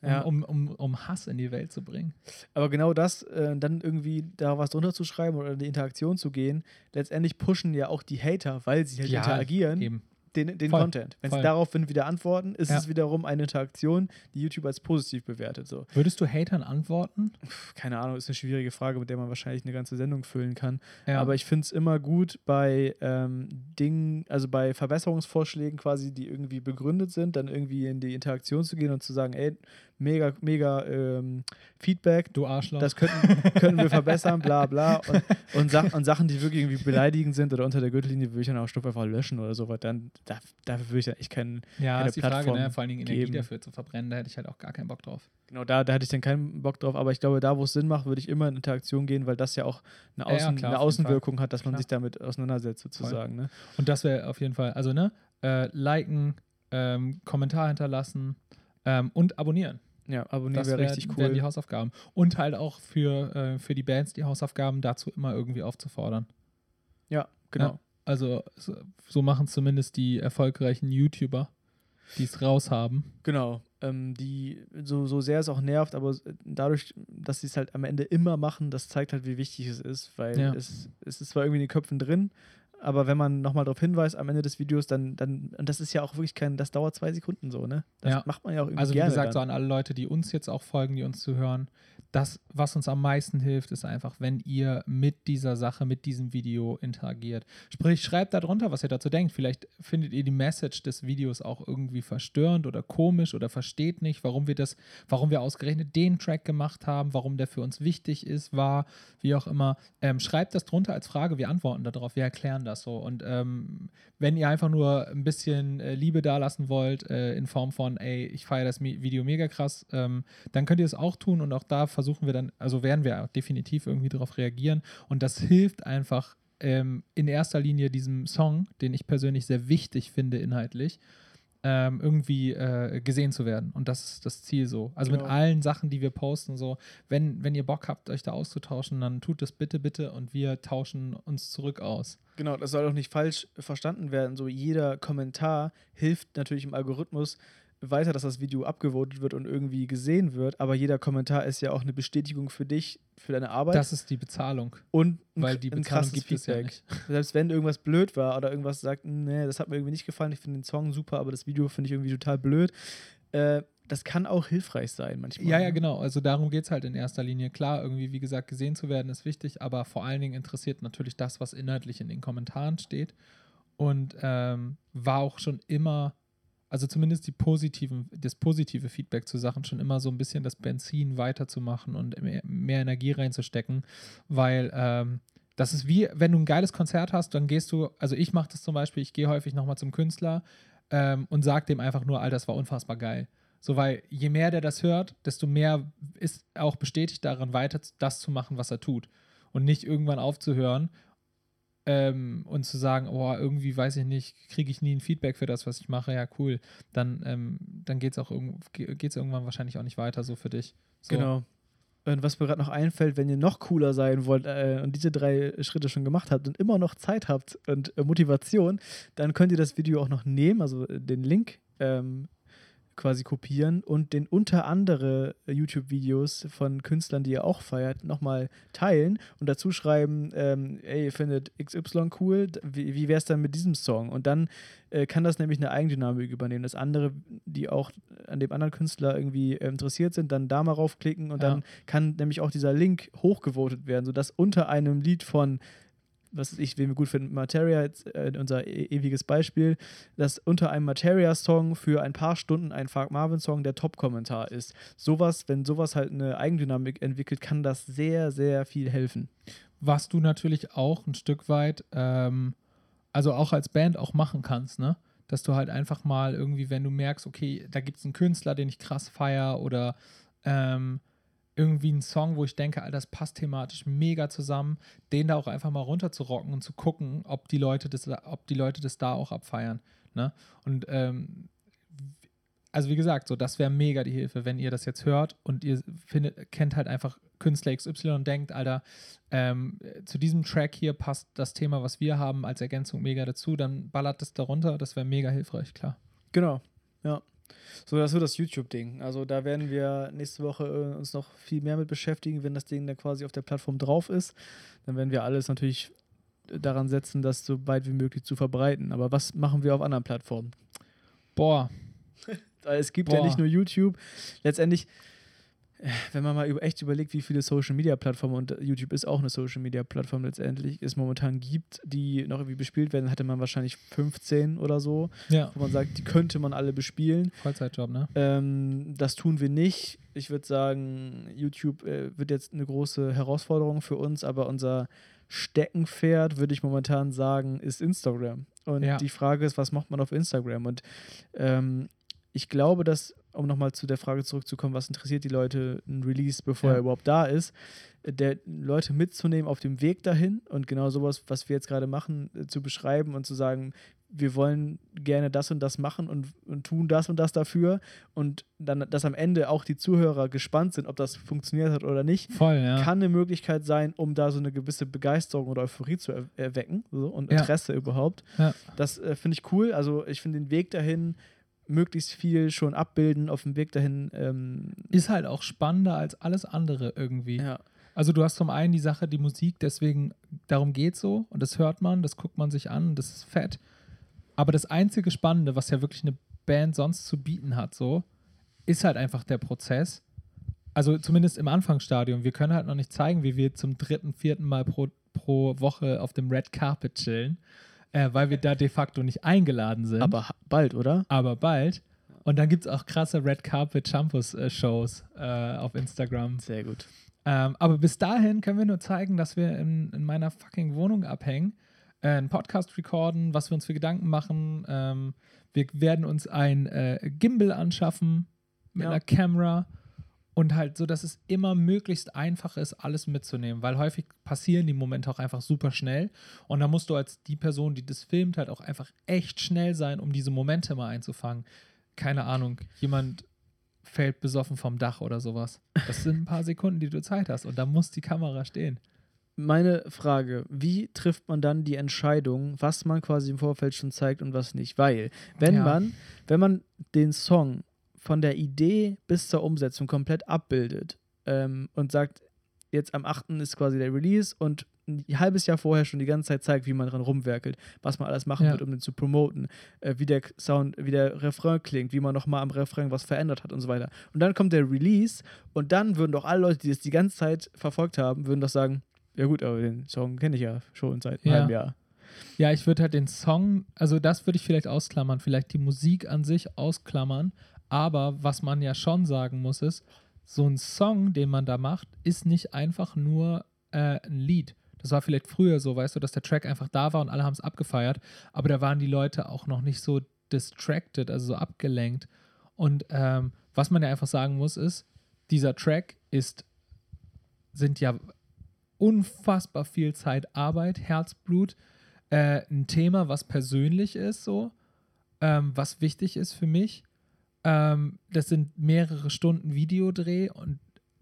Um,
Ja.
um, um, um Hass in die Welt zu bringen.
Aber genau das, äh, dann irgendwie da was drunter zu schreiben oder in die Interaktion zu gehen, letztendlich pushen ja auch die Hater, weil sie halt
Ja,
interagieren,
Eben.
den, den
Voll,
Content. Wenn sie daraufhin wieder antworten, ist
Ja.
es wiederum eine Interaktion, die YouTube als positiv bewertet. So.
Würdest du Hatern antworten?
Keine Ahnung, ist eine schwierige Frage, mit der man wahrscheinlich eine ganze Sendung füllen kann.
Ja.
Aber ich finde es immer gut bei ähm, Dingen, also bei Verbesserungsvorschlägen quasi, die irgendwie begründet sind, dann irgendwie in die Interaktion zu gehen und zu sagen, ey, mega, mega ähm, Feedback,
du Arschloch.
das könnten, können wir verbessern, bla bla. Und, und, Sach und Sachen, die wirklich irgendwie beleidigend sind oder unter der Gürtellinie, würde ich dann auch stumpf einfach löschen oder so, weil dann, da, dafür würde ich dann echt keinen,
ja,
keine
ist die Frage,
Plattform
ne? vor allen Dingen Energie
geben.
dafür zu verbrennen, da hätte ich halt auch gar keinen Bock drauf.
genau, da, da hätte ich dann keinen Bock drauf, aber ich glaube, da, wo es Sinn macht, würde ich immer in Interaktion gehen, weil das ja auch eine,
Ja, ja,
Außen,
klar,
eine. Außenwirkung hat, dass man
Klar.
sich damit auseinandersetzt, sozusagen. Ne?
Und das wäre auf jeden Fall, also ne, äh, liken, ähm, Kommentar hinterlassen ähm, und abonnieren.
Ja, abonnieren wäre
wär,
richtig
wären
cool.
die Hausaufgaben. Und halt auch für, äh, für die Bands die Hausaufgaben dazu immer irgendwie aufzufordern.
Ja, genau.
Also so, so machen zumindest die erfolgreichen YouTuber, die es raushaben.
Genau. Ähm, die, so, so sehr es auch nervt, aber dadurch, dass sie es halt am Ende immer machen, das zeigt halt, wie wichtig es ist, weil
Ja.
es, es ist zwar irgendwie in den Köpfen drin, aber wenn man nochmal darauf hinweist am Ende des Videos, dann, dann, und das ist ja auch wirklich kein, das dauert zwei Sekunden so, ne? Das
Ja.
macht man ja auch irgendwie
Also wie
gerne
gesagt, so
dann.
an alle Leute, die uns jetzt auch folgen, die uns zuhören, das, was uns am meisten hilft, ist einfach, wenn ihr mit dieser Sache, mit diesem Video interagiert. Sprich, schreibt darunter, was ihr dazu denkt. Vielleicht findet ihr die Message des Videos auch irgendwie verstörend oder komisch oder versteht nicht, warum wir das, warum wir ausgerechnet den Track gemacht haben, warum der für uns wichtig ist, war, wie auch immer. Ähm, schreibt das drunter als Frage, wir antworten darauf, wir erklären das so. Und ähm, wenn ihr einfach nur ein bisschen äh, Liebe dalassen wollt, äh, in Form von, ey, ich feiere das Mi- Video mega krass, ähm, dann könnt ihr es auch tun und auch da versuchen wir dann, also werden wir definitiv irgendwie darauf reagieren und das hilft einfach ähm, in erster Linie diesem Song, den ich persönlich sehr wichtig finde inhaltlich, ähm, irgendwie äh, gesehen zu werden. Und das ist das Ziel so. Also mit
Ja.
allen Sachen, die wir posten, so, wenn, wenn ihr Bock habt, euch da auszutauschen, dann tut das bitte, bitte und wir tauschen uns zurück aus.
Genau, das soll auch nicht falsch verstanden werden. So jeder Kommentar hilft natürlich im Algorithmus weiter, dass das Video abgevotet wird und irgendwie gesehen wird, aber jeder Kommentar ist ja auch eine Bestätigung für dich, für deine Arbeit
Das ist die Bezahlung,
und ein,
weil die Bezahlung
krasses
gibt es ja nicht.
Selbst wenn irgendwas blöd war oder irgendwas sagt, nee, das hat mir irgendwie nicht gefallen, ich finde den Song super, aber das Video finde ich irgendwie total blöd, äh, das kann auch hilfreich sein manchmal.
Ja, ja,
ne?
genau. Also darum geht es halt in erster Linie. Klar, irgendwie, wie gesagt, gesehen zu werden ist wichtig, aber vor allen Dingen interessiert natürlich das, was inhaltlich in den Kommentaren steht. Und ähm, war auch schon immer, also zumindest die positiven, das positive Feedback zu Sachen schon immer so ein bisschen das Benzin weiterzumachen und mehr, mehr Energie reinzustecken, weil ähm, das ist wie, wenn du ein geiles Konzert hast, dann gehst du, also ich mache das zum Beispiel, ich gehe häufig nochmal zum Künstler ähm, und sage dem einfach nur, Alter, das war unfassbar geil. So, weil je mehr der das hört, desto mehr ist auch bestätigt daran, weiter das zu machen, was er tut. Und nicht irgendwann aufzuhören ähm, und zu sagen, oh, irgendwie weiß ich nicht, kriege ich nie ein Feedback für das, was ich mache. Ja, cool. Dann, ähm, dann geht es auch geht's irgendwann wahrscheinlich auch nicht weiter so für dich. So.
Genau. Und was mir gerade noch einfällt, wenn ihr noch cooler sein wollt äh, und diese drei Schritte schon gemacht habt und immer noch Zeit habt und äh, Motivation, dann könnt ihr das Video auch noch nehmen, also äh, den Link ähm, quasi kopieren und den unter andere YouTube-Videos von Künstlern, die ihr auch feiert, nochmal teilen und dazu schreiben, ähm, ey, ihr findet XY cool, wie, wie wäre es dann mit diesem Song? Und dann äh, kann das nämlich eine Eigendynamik übernehmen, dass andere, die auch an dem anderen Künstler irgendwie äh, interessiert sind, dann da mal raufklicken und
Ja.
dann kann nämlich auch dieser Link hochgevotet werden, sodass unter einem Lied von was ich, wen wir gut finden, Materia, jetzt, äh, unser e ewiges Beispiel, dass unter einem Materia-Song für ein paar Stunden ein Fark Marvin-Song der Top-Kommentar ist. Sowas, wenn sowas halt eine Eigendynamik entwickelt, kann das sehr, sehr viel helfen.
Was du natürlich auch ein Stück weit, ähm, also auch als Band auch machen kannst, ne? Dass du halt einfach mal irgendwie, wenn du merkst, okay, da gibt es einen Künstler, den ich krass feier oder ähm, irgendwie einen Song, wo ich denke, Alter, das passt thematisch mega zusammen, den da auch einfach mal runterzurocken und zu gucken, ob die Leute das, ob die Leute das da auch abfeiern. Ne? Und ähm, also wie gesagt, so das wäre mega die Hilfe, wenn ihr das jetzt hört und ihr findet, kennt halt einfach Künstler XY und denkt, Alter, ähm, zu diesem Track hier passt das Thema, was wir haben, als Ergänzung mega dazu, dann ballert das darunter, das wäre mega hilfreich, klar.
Genau, ja. So, das wird das YouTube-Ding. Also da werden wir nächste Woche äh, uns noch viel mehr mit beschäftigen, wenn das Ding dann quasi auf der Plattform drauf ist. Dann werden wir alles natürlich daran setzen, das so weit wie möglich zu verbreiten. Aber was machen wir auf anderen Plattformen?
Boah,
es gibt ja
Boah.
nicht nur YouTube. Letztendlich, äh, wenn man mal über, echt überlegt, wie viele Social Media Plattformen und YouTube ist auch eine Social Media Plattform letztendlich, es momentan gibt, die noch irgendwie bespielt werden, hatte man wahrscheinlich 15 oder so,
ja,
wo man sagt, die könnte man alle bespielen.
Vollzeitjob, ne?
Ähm, das tun wir nicht. Ich würde sagen, YouTube äh, wird jetzt eine große Herausforderung für uns, aber unser Steckenpferd, würde ich momentan sagen, ist Instagram. Und
Ja.
die Frage ist, was macht man auf Instagram? Und ähm, ich glaube, dass, um nochmal zu der Frage zurückzukommen, was interessiert die Leute ein Release, bevor
Ja.
er überhaupt da ist, äh, der Leute mitzunehmen auf dem Weg dahin und genau sowas, was wir jetzt gerade machen, äh, zu beschreiben und zu sagen, wir wollen gerne das und das machen und, und tun das und das dafür und dann, dass am Ende auch die Zuhörer gespannt sind, ob das funktioniert hat oder nicht,
Voll, ja.
kann eine Möglichkeit sein, um da so eine gewisse Begeisterung oder Euphorie zu er erwecken so, und
Ja.
Interesse überhaupt.
Ja.
Das äh, finde ich cool. Also ich finde den Weg dahin möglichst viel schon abbilden auf dem Weg dahin. Ähm,
Ist halt auch spannender als alles andere irgendwie.
ja.
Also du hast zum einen die Sache, die Musik, deswegen, darum geht so und das hört man, das guckt man sich an das ist fett. Aber das einzige Spannende, was ja wirklich eine Band sonst zu bieten hat, so, ist halt einfach der Prozess. Also zumindest im Anfangsstadium. Wir können halt noch nicht zeigen, wie wir zum dritten, vierten Mal pro, pro Woche auf dem Red Carpet chillen, äh, weil wir da de facto nicht eingeladen sind.
Aber bald, oder?
aber bald. Und dann gibt es auch krasse Red Carpet Champus äh, Shows äh, auf Instagram.
Sehr gut.
Ähm, aber bis dahin können wir nur zeigen, dass wir in, in meiner fucking Wohnung abhängen, äh, einen Podcast recorden, was wir uns für Gedanken machen. Ähm, wir werden uns ein äh, Gimbal anschaffen mit
Ja.
einer Kamera und halt so, dass es immer möglichst einfach ist, alles mitzunehmen, weil häufig passieren die Momente auch einfach super schnell und da musst du als die Person, die das filmt, halt auch einfach echt schnell sein, um diese Momente mal einzufangen. Keine Ahnung, jemand fällt besoffen vom Dach oder sowas. Das sind ein paar Sekunden, die du Zeit hast und da muss die Kamera stehen.
Meine Frage, wie trifft man dann die Entscheidung, was man quasi im Vorfeld schon zeigt und was nicht? Weil, wenn
Ja.
man, wenn man den Song von der Idee bis zur Umsetzung komplett abbildet ähm, und sagt, jetzt am 8. ist quasi der Release und ein halbes Jahr vorher schon die ganze Zeit zeigt, wie man dran rumwerkelt, was man alles machen
Ja.
wird, um den zu promoten, äh, wie der Sound, wie der Refrain klingt, wie man nochmal am Refrain was verändert hat und so weiter. Und dann kommt der Release und dann würden doch alle Leute, die das die ganze Zeit verfolgt haben, würden doch sagen, ja gut, aber den Song kenne ich ja schon seit einem
Ja.
halben Jahr.
Ja, ich würde halt den Song, also das würde ich vielleicht ausklammern, vielleicht die Musik an sich ausklammern, aber was man ja schon sagen muss ist, so ein Song, den man da macht, ist nicht einfach nur äh, ein Lied. Das war vielleicht früher so, weißt du, dass der Track einfach da war und alle haben es abgefeiert, aber da waren die Leute auch noch nicht so distracted, also so abgelenkt. Und ähm, was man ja einfach sagen muss, ist, dieser Track ist, sind ja unfassbar viel Zeit, Arbeit, Herzblut, äh, ein Thema, was persönlich ist, so, ähm, was wichtig ist für mich. Ähm, das sind mehrere Stunden Videodreh und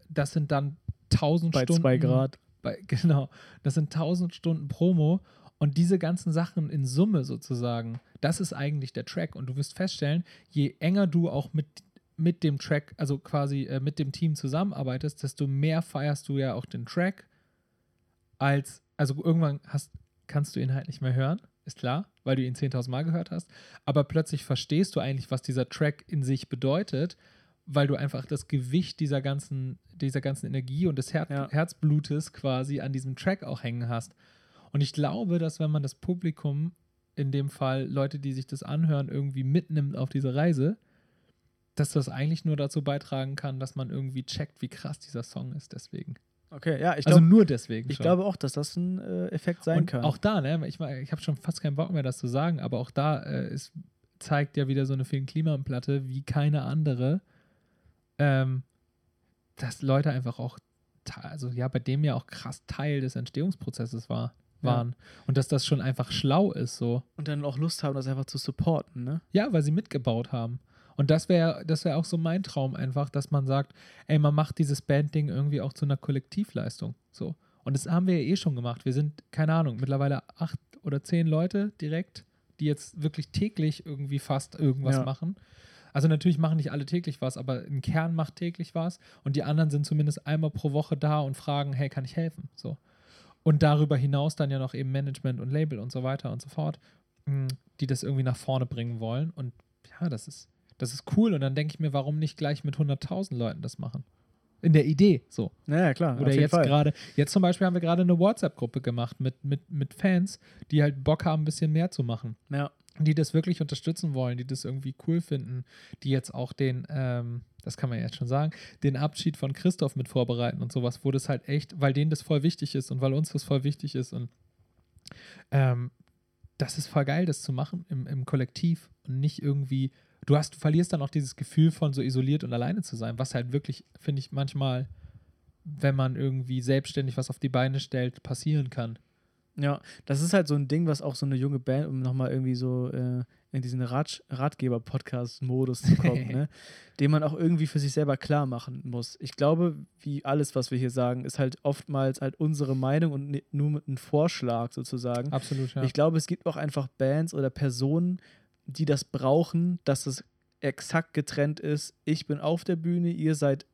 das sind dann tausend
Bei
Stunden.
zwei Grad.
Bei, genau, das sind tausend Stunden Promo und diese ganzen Sachen in Summe sozusagen, das ist eigentlich der Track und du wirst feststellen, je enger du auch mit mit dem Track, also quasi äh, mit dem Team zusammenarbeitest, desto mehr feierst du ja auch den Track als, also irgendwann hast, kannst du ihn halt nicht mehr hören, ist klar, weil du ihn 10.000 Mal gehört hast, aber plötzlich verstehst du eigentlich, was dieser Track in sich bedeutet, weil du einfach das Gewicht dieser ganzen, dieser ganzen Energie und des Her
Ja.
Herzblutes quasi an diesem Track auch hängen hast. Und ich glaube, dass wenn man das Publikum, in dem Fall Leute, die sich das anhören, irgendwie mitnimmt auf diese Reise, dass das eigentlich nur dazu beitragen kann, dass man irgendwie checkt, wie krass dieser Song ist. Deswegen.
Okay, ja, ich
also
glaube
nur deswegen.
ich
schon.
glaube auch, dass das ein äh, Effekt sein
und
kann.
Auch da, ne? Ich, ich habe schon fast keinen Bock mehr, das zu sagen, aber auch da äh, ist, zeigt ja wieder so eine Film Klimaplatte wie keine andere, ähm, dass Leute einfach auch, also ja, bei dem ja auch krass Teil des Entstehungsprozesses war,
Ja.
waren. Und dass das schon einfach schlau ist, so.
und dann auch Lust haben, das einfach zu supporten, ne?
Ja, weil sie mitgebaut haben. Und das wäre das wär auch so mein Traum einfach, dass man sagt, ey, man macht dieses Bandding irgendwie auch zu einer Kollektivleistung. So. Und das haben wir ja eh schon gemacht. Wir sind, keine Ahnung, mittlerweile acht oder zehn Leute direkt, die jetzt wirklich täglich irgendwie fast irgendwas
Ja.
machen. Also natürlich machen nicht alle täglich was, aber ein Kern macht täglich was und die anderen sind zumindest einmal pro Woche da und fragen, hey, kann ich helfen? So. Und darüber hinaus dann ja noch eben Management und Label und so weiter und so fort, mh, die das irgendwie nach vorne bringen wollen. Und ja, das ist, das ist cool. Und dann denke ich mir, warum nicht gleich mit 100.000 Leuten das machen? In der Idee, so.
Naja, klar.
Oder jetzt gerade, jetzt zum Beispiel haben wir gerade eine WhatsApp-Gruppe gemacht mit, mit, mit Fans, die halt Bock haben, ein bisschen mehr zu machen
Ja.
die das wirklich unterstützen wollen, die das irgendwie cool finden, die jetzt auch den, ähm, das kann man jetzt schon sagen, den Abschied von Christoph mit vorbereiten und sowas, wo das halt echt, weil denen das voll wichtig ist und weil uns das voll wichtig ist und ähm, das ist voll geil, das zu machen im, im Kollektiv und nicht irgendwie, du hast, du verlierst dann auch dieses Gefühl von so isoliert und alleine zu sein, was halt wirklich, finde ich, manchmal, wenn man irgendwie selbstständig was auf die Beine stellt, passieren kann.
Ja, das ist halt so ein Ding, was auch so eine junge Band, um nochmal irgendwie so äh, in diesen Rat Ratgeber-Podcast-Modus zu kommen, ne? den man auch irgendwie für sich selber klar machen muss. Ich glaube, wie alles, was wir hier sagen, ist halt oftmals halt unsere Meinung und nur mit einem Vorschlag sozusagen.
Absolut, ja.
Ich glaube, es gibt auch einfach Bands oder Personen, die das brauchen, dass es exakt getrennt ist. Ich bin auf der Bühne, ihr seid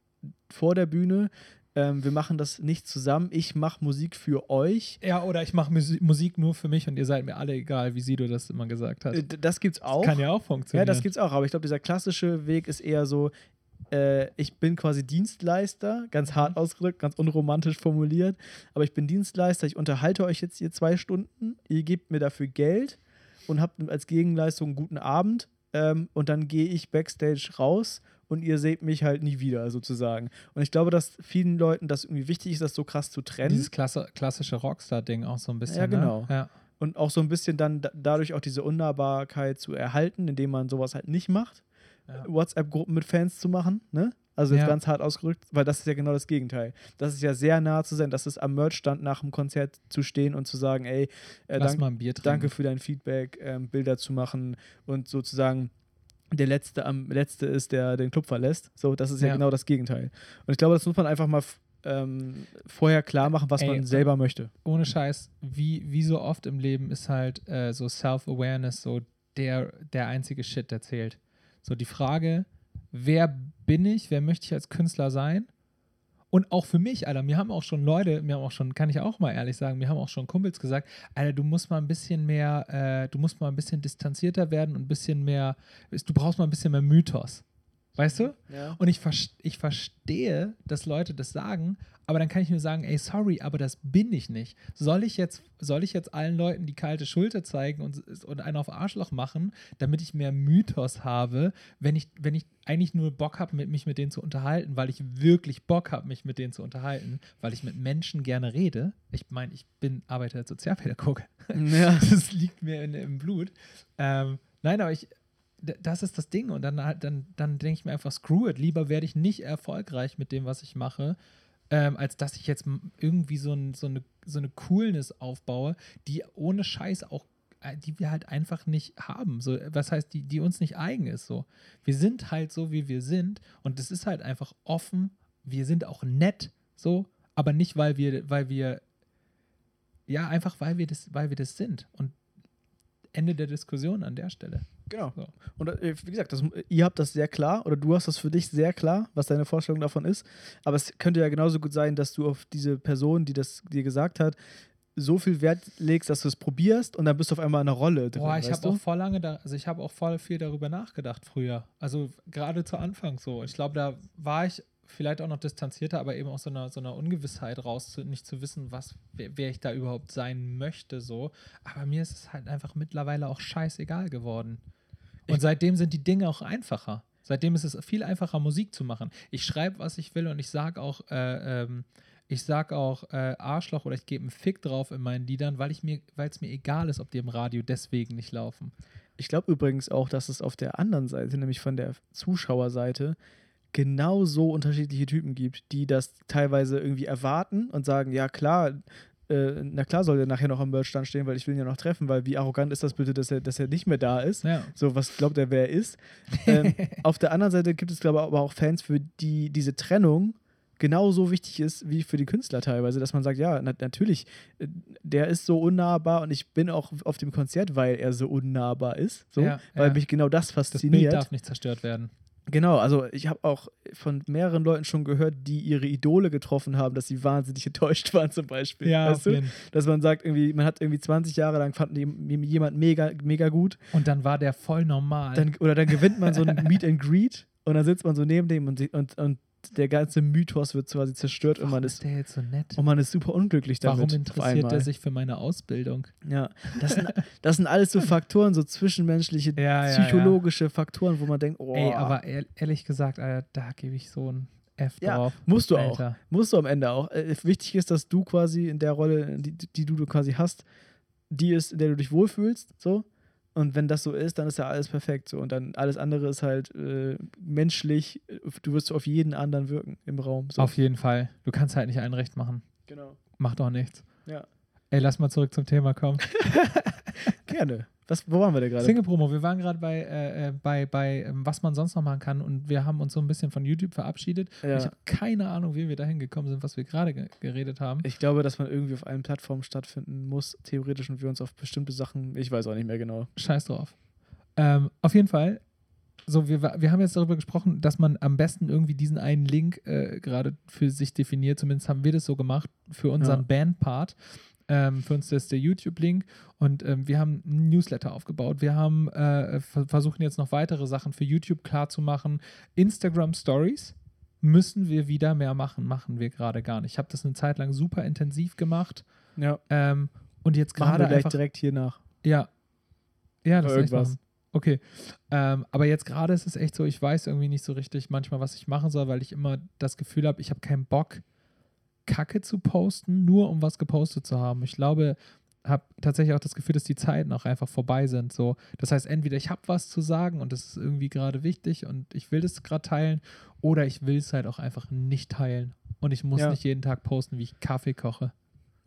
vor der Bühne. Ähm, wir machen das nicht zusammen. Ich mache Musik für euch.
Ja, oder ich mache Musik nur für mich und ihr seid mir alle egal, wie Sido das immer gesagt hat.
Äh, Das gibt's auch.
Kann ja auch
ja,
funktionieren.
das gibt's auch. Aber ich glaube, dieser klassische Weg ist eher so, äh, ich bin quasi Dienstleister, ganz
Mhm.
hart ausgedrückt, ganz unromantisch formuliert. Aber ich bin Dienstleister, ich unterhalte euch jetzt hier zwei Stunden, ihr gebt mir dafür Geld und habt als Gegenleistung einen guten Abend. Ähm, und dann gehe ich backstage raus und ihr seht mich halt nie wieder, sozusagen. Und ich glaube, dass vielen Leuten das irgendwie wichtig ist, das so krass zu trennen.
Dieses klasse, klassische Rockstar-Ding auch so ein bisschen.
Ja, genau.
Ne? Ja.
und auch so ein bisschen dann da- dadurch auch diese Unnahbarkeit zu erhalten, indem man sowas halt nicht macht.
Ja.
WhatsApp-Gruppen mit Fans zu machen, ne? Also jetzt
Ja.
ganz hart ausgerückt, weil das ist ja genau das Gegenteil. Das ist ja sehr nah zu sein, das ist am Merchstand nach dem Konzert zu stehen und zu sagen, ey, äh, dank,
mal ein Bier trinken.
danke für dein Feedback, ähm, Bilder zu machen und sozusagen der Letzte am Letzte ist, der den Club verlässt. So, das ist ja,
Ja.
genau das Gegenteil. Und ich glaube, das muss man einfach mal ähm, vorher klar machen, was
Ey,
man selber möchte.
Ohne Scheiß, wie, wie so oft im Leben ist halt äh, so Self-Awareness so der, der einzige Shit, der zählt. So die Frage, wer bin ich, wer möchte ich als Künstler sein? Und auch für mich, Alter, mir haben auch schon Leute, mir haben auch schon, kann ich auch mal ehrlich sagen, mir haben auch schon Kumpels gesagt, Alter, du musst mal ein bisschen mehr, äh, du musst mal ein bisschen distanzierter werden und ein bisschen mehr, du brauchst mal ein bisschen mehr Mythos. Weißt du?
Ja.
Und ich, vers- ich verstehe, dass Leute das sagen, aber dann kann ich nur sagen, ey, sorry, aber das bin ich nicht. Soll ich jetzt, soll ich jetzt allen Leuten die kalte Schulter zeigen und, und einen auf Arschloch machen, damit ich mehr Mythos habe, wenn ich, wenn ich eigentlich nur Bock habe, mit, mich mit denen zu unterhalten, weil ich wirklich Bock habe, mich mit denen zu unterhalten, weil ich mit Menschen gerne rede. Ich meine, ich bin Arbeiter als Sozialpädagoge.
Ja.
Das liegt mir in, im Blut. Ähm, nein, aber ich, das ist das Ding. Und dann, halt- dann, dann denke ich mir einfach, screw it. Lieber werde ich nicht erfolgreich mit dem, was ich mache, ähm, als dass ich jetzt irgendwie so, ein, so, eine, so eine Coolness aufbaue, die ohne Scheiß auch äh, die wir halt einfach nicht haben. So, was heißt, die, die uns nicht eigen ist. So. Wir sind halt so, wie wir sind. Und es ist halt einfach offen. Wir sind auch nett, so, aber nicht, weil wir, weil wir, ja, einfach weil wir das, weil wir das sind. Und Ende der Diskussion an der Stelle.
Genau.
So.
Und äh, wie gesagt, das, ihr habt das sehr klar oder du hast das für dich sehr klar, was deine Vorstellung davon ist. Aber es könnte ja genauso gut sein, dass du auf diese Person, die das dir gesagt hat, so viel Wert legst, dass du es probierst und dann bist du auf einmal in einer Rolle drin.
Boah, ich habe auch voll lange da, also ich habe auch voll viel darüber nachgedacht früher. Also gerade zu Anfang so. Ich glaube, da war ich vielleicht auch noch distanzierter, aber eben auch so einer so einer Ungewissheit raus, zu, nicht zu wissen, was, wer, wer ich da überhaupt sein möchte. So. Aber mir ist es halt einfach mittlerweile auch scheißegal geworden. Und seitdem sind die Dinge auch einfacher. Seitdem ist es viel einfacher, Musik zu machen. Ich schreibe, was ich will und ich sage auch, äh, ähm, ich sag auch äh, Arschloch oder ich gebe einen Fick drauf in meinen Liedern, weil ich mir, weil es mir egal ist, ob die im Radio deswegen nicht laufen.
Ich glaube übrigens auch, dass es auf der anderen Seite, nämlich von der Zuschauerseite, genau so unterschiedliche Typen gibt, die das teilweise irgendwie erwarten und sagen, ja klar, äh, na klar soll der nachher noch am Merchstand stehen, weil ich will ihn ja noch treffen, weil wie arrogant ist das bitte, dass er, dass er nicht mehr da ist.
Ja.
So, was glaubt er, wer er ist? Ähm, auf der anderen Seite gibt es, glaube ich, aber auch Fans, für die diese Trennung genauso wichtig ist wie für die Künstler teilweise, dass man sagt, ja, na, natürlich, äh, der ist so unnahbar und ich bin auch auf dem Konzert, weil er so unnahbar ist, so,
Ja,
weil
ja.
mich genau das
Das Bild
fasziniert.
darf nicht zerstört werden.
Genau, also ich habe auch von mehreren Leuten schon gehört, die ihre Idole getroffen haben, dass sie wahnsinnig enttäuscht waren zum Beispiel. weißt du? Dass man sagt, irgendwie, man hat irgendwie 20 Jahre lang fand jemand mega, mega gut
Und dann war der voll normal.
dann, oder dann gewinnt man so ein Meet and Greet und dann sitzt man so neben dem und, und, und der ganze Mythos wird quasi zerstört und
Warum
man
ist der jetzt so nett?
und man ist super unglücklich damit.
Warum interessiert er sich für meine Ausbildung?
Ja, das sind, das sind alles so Faktoren, so zwischenmenschliche,
Ja, ja, ja.
psychologische Faktoren, wo man denkt, oh,
Ey, aber ehr- ehrlich gesagt, Alter, da gebe ich so ein F
Ja,
drauf.
musst du auch.
Alter.
Musst du am Ende auch. Äh, wichtig ist, dass du quasi in der Rolle, die, die du quasi hast, die ist, in der du dich wohlfühlst, so. Und wenn das so ist, dann ist ja alles perfekt. So. Und dann alles andere ist halt äh, menschlich. Du wirst auf jeden anderen wirken im Raum. So.
Auf jeden Fall. Du kannst halt nicht allen recht machen.
genau.
Macht auch nichts.
Ja.
Ey, lass mal zurück zum Thema kommen.
Gerne. Was, wo waren wir denn gerade?
Single-Promo, wir waren gerade bei, äh, äh, bei, bei ähm, was man sonst noch machen kann und wir haben uns so ein bisschen von YouTube verabschiedet.
Ja.
Ich habe keine Ahnung, wie wir dahin gekommen sind, was wir gerade ge geredet haben.
Ich glaube, dass man irgendwie auf allen Plattformen stattfinden muss, theoretisch, und wir uns auf bestimmte Sachen, ich weiß auch nicht mehr genau.
Scheiß drauf. Ähm, auf jeden Fall, so, wir, wir haben jetzt darüber gesprochen, dass man am besten irgendwie diesen einen Link äh, gerade für sich definiert. Zumindest haben wir das so gemacht für unseren
Ja.
Band-Part. Ähm, für uns ist der YouTube-Link und ähm, wir haben einen Newsletter aufgebaut. Wir haben äh, ver- versuchen jetzt noch weitere Sachen für YouTube klar zu machen. Instagram Stories müssen wir wieder mehr machen, machen wir gerade gar nicht. Ich habe das eine Zeit lang super intensiv gemacht
Ja.
ähm, und jetzt gerade
gleich
einfach
direkt hier nach.
ja. Ja, das machen. Okay. Ähm, aber jetzt gerade ist es echt so, ich weiß irgendwie nicht so richtig manchmal, was ich machen soll, weil ich immer das Gefühl habe, ich habe keinen Bock, Kacke zu posten, nur um was gepostet zu haben. Ich glaube, habe tatsächlich auch das Gefühl, dass die Zeiten auch einfach vorbei sind. So, das heißt, entweder ich habe was zu sagen und das ist irgendwie gerade wichtig und ich will das gerade teilen, oder ich will es halt auch einfach nicht teilen. Und ich muss
Ja.
nicht jeden Tag posten, wie ich Kaffee koche.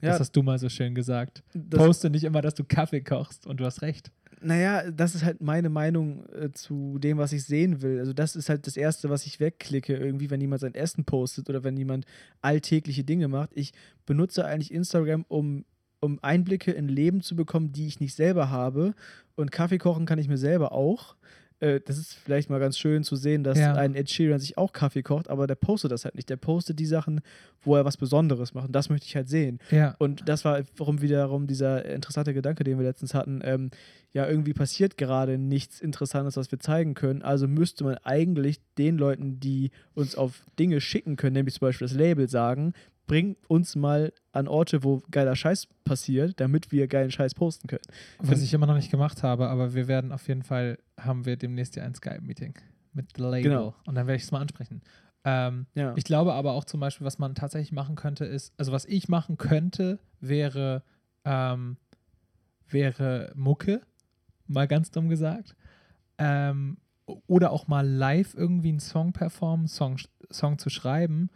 Ja,
Das hast du mal so schön gesagt.
das,
Poste nicht immer, dass du Kaffee kochst und du hast recht.
Naja, das ist halt meine Meinung äh, zu dem, was ich sehen will. Also, das ist halt das Erste, was ich wegklicke, irgendwie, wenn jemand sein Essen postet oder wenn jemand alltägliche Dinge macht. Ich benutze eigentlich Instagram, um, um Einblicke in Leben zu bekommen, die ich nicht selber habe. Und Kaffee kochen kann ich mir selber auch. Äh, das ist vielleicht mal ganz schön zu sehen, dass
Ja.
ein Ed Sheeran sich auch Kaffee kocht, aber der postet das halt nicht. Der postet die Sachen, wo er was Besonderes macht. Und das möchte ich halt sehen.
Ja.
Und das war warum wiederum dieser interessante Gedanke, den wir letztens hatten. Ähm, ja, irgendwie passiert gerade nichts Interessantes, was wir zeigen können. Also müsste man eigentlich den Leuten, die uns auf Dinge schicken können, nämlich zum Beispiel das Label, sagen, bringt uns mal an Orte, wo geiler Scheiß passiert, damit wir geilen Scheiß posten können.
Was ich immer noch nicht gemacht habe, aber wir werden auf jeden Fall, haben wir demnächst ja ein Skype-Meeting mit Label.
Genau.
Und dann werde ich es mal ansprechen. Ähm,
Ja.
Ich glaube aber auch zum Beispiel, was man tatsächlich machen könnte, ist, also was ich machen könnte, wäre, ähm, wäre Mucke, mal ganz dumm gesagt. Ähm, oder auch mal live irgendwie einen Song performen, Song, Song zu schreiben.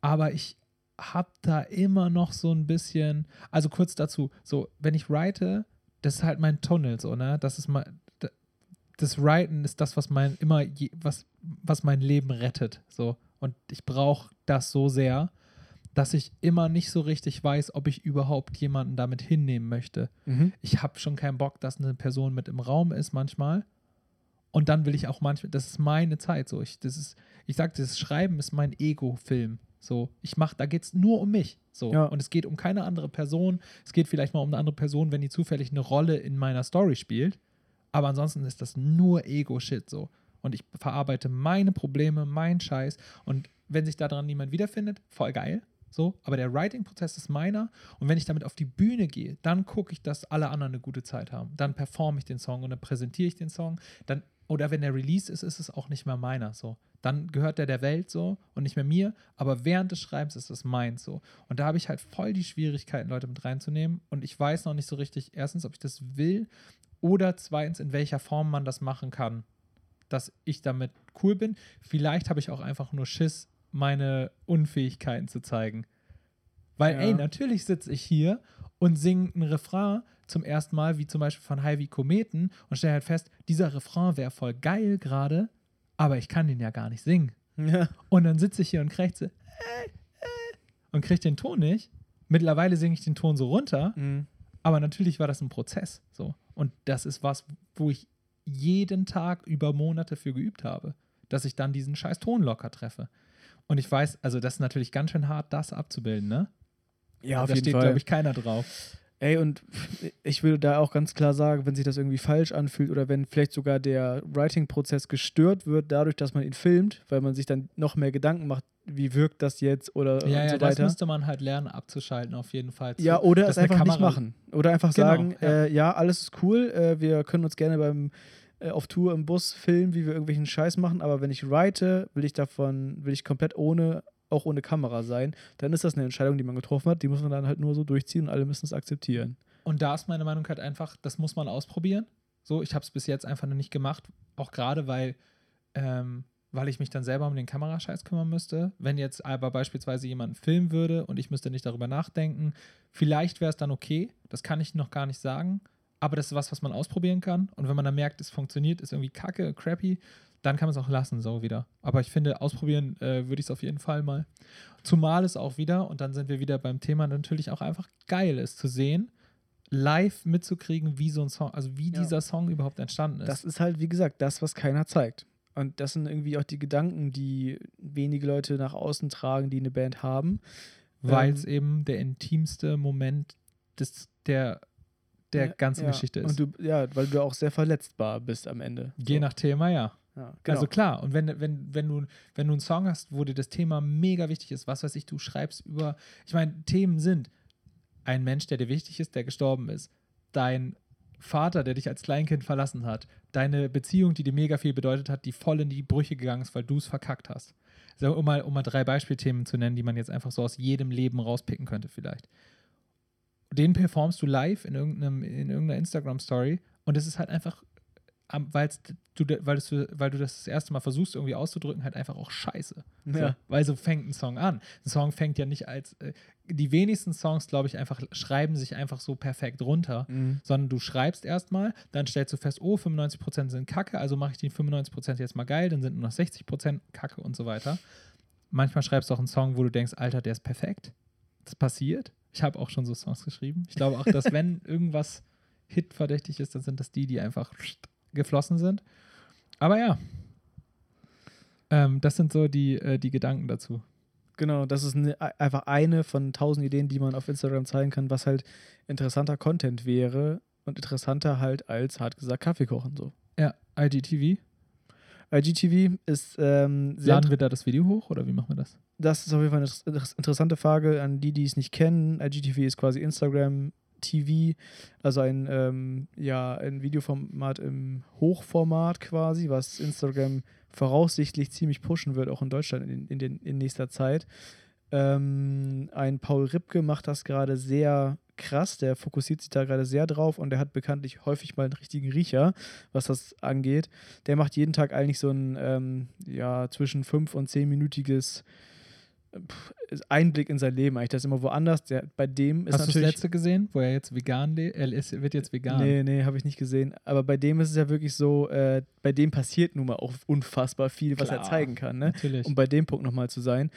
Aber ich habe da immer noch so ein bisschen, also kurz dazu, so, wenn ich write, das ist halt mein Tunnel, so, ne? Das ist mein, das Writen ist das, was mein, immer, je, was, was mein Leben rettet, so. Und ich brauche das so sehr, dass ich immer nicht so richtig weiß, ob ich überhaupt jemanden damit hinnehmen möchte.
Mhm.
Ich habe schon keinen Bock, dass eine Person mit im Raum ist manchmal. Und dann will ich auch manchmal, das ist meine Zeit so. Ich, das ist, ich sag, das Schreiben ist mein Ego-Film. So, ich mach, da geht es nur um mich. So.
Ja.
Und es geht um keine andere Person. Es geht vielleicht mal um eine andere Person, wenn die zufällig eine Rolle in meiner Story spielt. Aber ansonsten ist das nur Ego-Shit so. Und ich verarbeite meine Probleme, meinen Scheiß. Und wenn sich daran niemand wiederfindet, voll geil. So, aber der Writing-Prozess ist meiner. Und wenn ich damit auf die Bühne gehe, dann gucke ich, dass alle anderen eine gute Zeit haben. Dann performe ich den Song und dann präsentiere ich den Song. Dann, oder wenn der Release ist, ist es auch nicht mehr meiner. So. Dann gehört der der Welt so und nicht mehr mir. Aber während des Schreibens ist es meins so. Und da habe ich halt voll die Schwierigkeiten, Leute mit reinzunehmen. Und ich weiß noch nicht so richtig, erstens, ob ich das will oder zweitens, in welcher Form man das machen kann. Dass ich damit cool bin. Vielleicht habe ich auch einfach nur Schiss, meine Unfähigkeiten zu zeigen. Weil,
Ja.
ey, natürlich sitze ich hier und singe einen Refrain zum ersten Mal, wie zum Beispiel von High wie Kometen, und stelle halt fest, dieser Refrain wäre voll geil gerade, aber ich kann den ja gar nicht singen.
Ja.
Und dann sitze ich hier und krächze äh, äh, und kriege den Ton nicht. Mittlerweile singe ich den Ton so runter,
Mhm.
aber natürlich war das ein Prozess. So. Und das ist was, wo ich jeden Tag über Monate für geübt habe, dass ich dann diesen scheiß Ton locker treffe. Und ich weiß, also das ist natürlich ganz schön hart, das abzubilden, ne?
Ja, auf
da
jeden
steht, glaube ich, keiner drauf.
Ey, und ich würde da auch ganz klar sagen, wenn sich das irgendwie falsch anfühlt oder wenn vielleicht sogar der Writing-Prozess gestört wird, dadurch, dass man ihn filmt, weil man sich dann noch mehr Gedanken macht, wie wirkt das jetzt oder
Ja,
und
ja,
so
das
weiter.
müsste man halt lernen abzuschalten, auf jeden Fall. Zu-
Ja, oder es einfach nicht
Kamera-
machen. Oder einfach
Genau,
sagen,
ja.
Äh, ja, alles ist cool, äh, wir können uns gerne beim äh, auf Tour im Bus filmen, wie wir irgendwelchen Scheiß machen, aber wenn ich write, will ich davon, will ich komplett ohne, auch ohne Kamera sein, dann ist das eine Entscheidung, die man getroffen hat, die muss man dann halt nur so durchziehen und alle müssen es akzeptieren.
Und da ist meine Meinung halt einfach, das muss man ausprobieren. So, ich habe es bis jetzt einfach noch nicht gemacht, auch gerade weil, ähm, weil ich mich dann selber um den Kamerascheiß kümmern müsste. Wenn jetzt aber beispielsweise jemand filmen würde und ich müsste nicht darüber nachdenken, vielleicht wäre es dann okay. Das kann ich noch gar nicht sagen. Aber das ist was, was man ausprobieren kann. Und wenn man dann merkt, es funktioniert, ist irgendwie kacke, crappy, dann kann man es auch lassen, so wieder. Aber ich finde, ausprobieren äh, würde ich es auf jeden Fall mal. Zumal es auch wieder, und dann sind wir wieder beim Thema, natürlich auch einfach geil ist zu sehen, live mitzukriegen, wie so ein Song, also wie
Ja.
dieser Song überhaupt entstanden ist.
Das ist halt, wie gesagt, das, was keiner zeigt. Und das sind irgendwie auch die Gedanken, die wenige Leute nach außen tragen, die eine Band haben.
weil
ähm,
es eben der intimste Moment des, der, der ganzen
ja.
Geschichte ist.
Und du, ja, weil du auch sehr verletzbar bist am Ende.
Je
So.
nach Thema, ja.
Genau.
Also klar, und wenn, wenn, wenn, du, wenn du einen Song hast, wo dir das Thema mega wichtig ist, was weiß ich, du schreibst über, ich meine, Themen sind ein Mensch, der dir wichtig ist, der gestorben ist, dein Vater, der dich als Kleinkind verlassen hat, deine Beziehung, die dir mega viel bedeutet hat, die voll in die Brüche gegangen ist, weil du es verkackt hast. So, um, mal, um mal drei Beispielthemen zu nennen, die man jetzt einfach so aus jedem Leben rauspicken könnte vielleicht. Den performst du live in, irgendeinem, in irgendeiner Instagram-Story und es ist halt einfach weil's du, weil, das, weil du das das erste Mal versuchst, irgendwie auszudrücken, halt einfach auch scheiße. So,
Ja.
weil so fängt ein Song an. Ein Song fängt ja nicht als. Äh, die wenigsten Songs, glaube ich, einfach schreiben sich einfach so perfekt runter,
Mhm.
sondern du schreibst erstmal, dann stellst du fest, oh, 95% sind Kacke, also mache ich die 95% jetzt mal geil, dann sind nur noch 60% Kacke und so weiter. Manchmal schreibst du auch einen Song, wo du denkst, Alter, der ist perfekt. Das passiert. Ich habe auch schon so Songs geschrieben. Ich glaube auch, dass wenn irgendwas hitverdächtig ist, dann sind das die, die einfach geflossen sind. Aber ja, ähm, das sind so die, äh, die Gedanken dazu.
Genau, das ist eine, einfach eine von tausend Ideen, die man auf Instagram zeigen kann, was halt interessanter Content wäre und interessanter halt als, hart gesagt, Kaffee kochen. So.
Ja, IGTV.
IGTV ist ähm, sehr
Laden wir da das Video hoch oder wie machen wir das?
Das ist auf jeden Fall eine inter- interessante Frage an die, die es nicht kennen. IGTV ist quasi Instagram TV, also ein, ähm, ja, ein Videoformat im Hochformat quasi, was Instagram voraussichtlich ziemlich pushen wird, auch in Deutschland in, in, den, in nächster Zeit. Ähm, ein Paul Ripke macht das gerade sehr krass, der fokussiert sich da gerade sehr drauf und der hat bekanntlich häufig mal einen richtigen Riecher, was das angeht. Der macht jeden Tag eigentlich so ein ähm, ja, zwischen 5 und 10-minütiges pff, Einblick in sein Leben eigentlich. Das ist immer woanders. Der, bei dem ist
Hast du das
natürlich.
letzte gesehen, wo er jetzt vegan lebt? Er ist, wird jetzt vegan.
Nee, nee, habe ich nicht gesehen. Aber bei dem ist es ja wirklich so, äh, bei dem passiert nun mal auch unfassbar viel, was er
Klar.
zeigen kann. Ne?
Natürlich.
Um bei dem Punkt nochmal zu sein.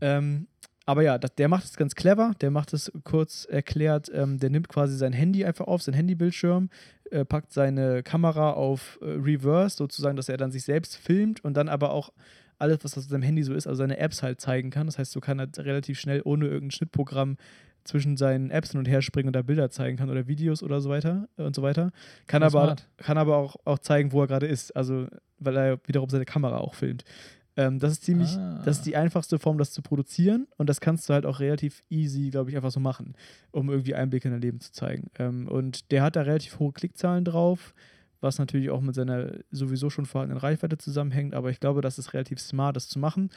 Ähm, aber ja, das, der macht es ganz clever. Der macht es kurz erklärt. Ähm, der nimmt quasi sein Handy einfach auf, sein Handybildschirm, äh, packt seine Kamera auf äh, Reverse, sozusagen, dass er dann sich selbst filmt und dann aber auch alles, was auf seinem Handy so ist, also seine Apps halt zeigen kann. Das heißt, so kann er relativ schnell ohne irgendein Schnittprogramm zwischen seinen Apps hin und her springen und da Bilder zeigen kann oder Videos oder so weiter äh, und so weiter. Kann aber,
smart.
kann aber auch, auch zeigen, wo er gerade ist. Also, weil er wiederum seine Kamera auch filmt. Ähm, das ist ziemlich,
Ah.
das ist die einfachste Form, das zu produzieren und das kannst du halt auch relativ easy, glaube ich, einfach so machen, um irgendwie Einblicke in dein Leben zu zeigen. Ähm, und der hat da relativ hohe Klickzahlen drauf, was natürlich auch mit seiner sowieso schon vorhandenen Reichweite zusammenhängt, aber ich glaube, das ist relativ smart, das zu machen.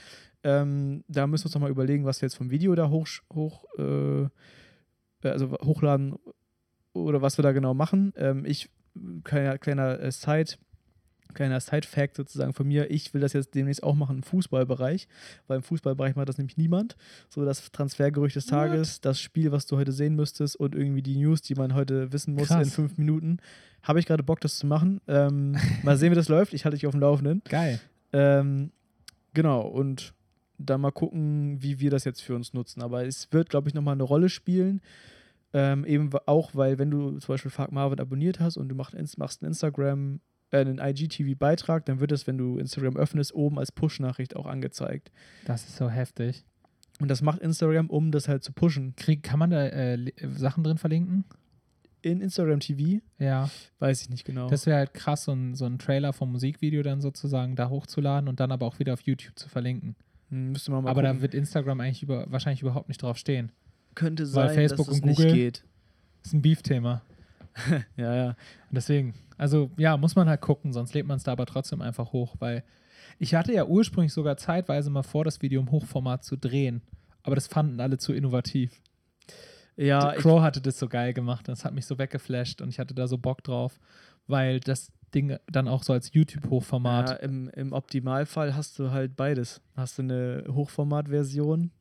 Ähm, da müssen wir uns nochmal überlegen, was wir jetzt vom Video da hoch, hoch äh, also hochladen oder was wir da genau machen. Ähm, ich, kleiner, kleiner äh, Side, kleiner Side-Fact sozusagen von mir, ich will das jetzt demnächst auch machen im Fußballbereich, weil im Fußballbereich macht das nämlich niemand. So das Transfergerücht des Tages, das Spiel, was du heute sehen müsstest und irgendwie die News, die man heute wissen muss
Krass.
in fünf Minuten. Habe ich gerade Bock, das zu machen. Ähm, mal sehen, wie das läuft. Ich halte dich auf dem Laufenden.
Geil.
Ähm, genau, und dann mal gucken, wie wir das jetzt für uns nutzen. Aber es wird, glaube ich, nochmal eine Rolle spielen. Ähm, eben auch, weil wenn du zum Beispiel Fark Marvin abonniert hast und du machst, machst einen Instagram, äh, einen IGTV-Beitrag, dann wird es, wenn du Instagram öffnest, oben als Push-Nachricht auch angezeigt.
Das ist so heftig.
Und das macht Instagram, um das halt zu pushen.
Krieg, kann man da äh, li- Sachen drin verlinken?
In Instagram TV,
Ja.
weiß ich nicht genau.
Das wäre halt krass, so ein, so ein Trailer vom Musikvideo dann sozusagen da hochzuladen und dann aber auch wieder auf YouTube zu verlinken.
Hm, müsste man mal
aber da
gucken.
wird Instagram eigentlich über, wahrscheinlich überhaupt nicht drauf stehen.
könnte
weil
sein,
Facebook
dass es
und
nicht geht.
ist ein Beef-Thema.
Ja, ja.
Und deswegen, also ja, muss man halt gucken, sonst lädt man es da aber trotzdem einfach hoch, weil ich hatte ja ursprünglich sogar zeitweise mal vor, das Video im Hochformat zu drehen, aber das fanden alle zu innovativ.
Ja, ich,
Crow hatte das so geil gemacht, das hat mich so weggeflasht und ich hatte da so Bock drauf, weil das Ding dann auch so als YouTube-Hochformat
Ja, im, Im Optimalfall hast du halt beides. Hast du eine Hochformat-Version,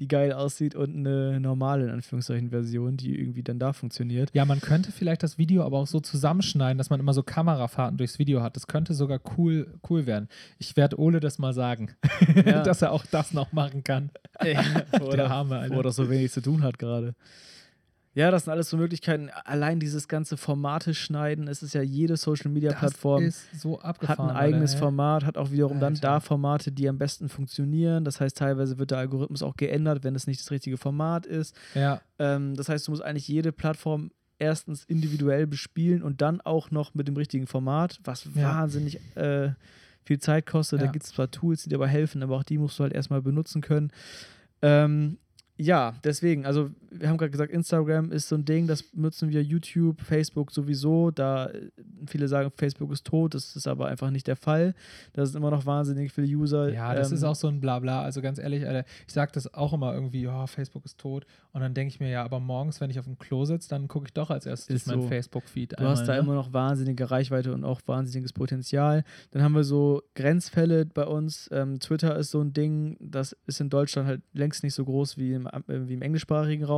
die geil aussieht, und eine normale, in Anführungszeichen, Version, die irgendwie dann da funktioniert.
Ja, man könnte vielleicht das Video aber auch so zusammenschneiden, dass man immer so Kamerafahrten durchs Video hat. Das könnte sogar cool, cool werden. Ich werde Ole das mal sagen,
Ja.
dass er auch das noch machen kann. Der Arme, Alter.
Wo so wenig zu tun hat gerade. Ja, das sind alles so Möglichkeiten. Allein dieses ganze Formate schneiden, es ist ja jede Social-Media-Plattform
Das ist so
hat ein eigenes
Alter.
Format, hat auch wiederum dann
Alter.
da Formate, die am besten funktionieren. Das heißt, teilweise wird der Algorithmus auch geändert, wenn es nicht das richtige Format ist.
Ja,
Ähm, das heißt, du musst eigentlich jede Plattform erstens individuell bespielen und dann auch noch mit dem richtigen Format, was
Ja.
wahnsinnig äh, viel Zeit kostet.
Ja.
Da gibt es zwar Tools, die dir dabei helfen, aber auch die musst du halt erstmal benutzen können. Ähm, ja, deswegen, also wir haben gerade gesagt, Instagram ist so ein Ding, das nutzen wir, YouTube, Facebook sowieso. Da äh, viele sagen, Facebook ist tot, das ist aber einfach nicht der Fall. Da sind immer noch wahnsinnig viele User.
ja, das
ähm,
ist auch so ein Blabla. Also ganz ehrlich, Alter, ich sage das auch immer irgendwie, oh, Facebook ist tot. Und dann denke ich mir, ja, aber morgens, wenn ich auf dem Klo sitze, dann gucke ich doch als erstes mein
so.
Facebook-Feed.
Du hast da
ne?
immer noch wahnsinnige Reichweite und auch wahnsinniges Potenzial. Dann haben wir so Grenzfälle bei uns. Ähm, Twitter ist so ein Ding, das ist in Deutschland halt längst nicht so groß wie im, äh, wie im englischsprachigen Raum.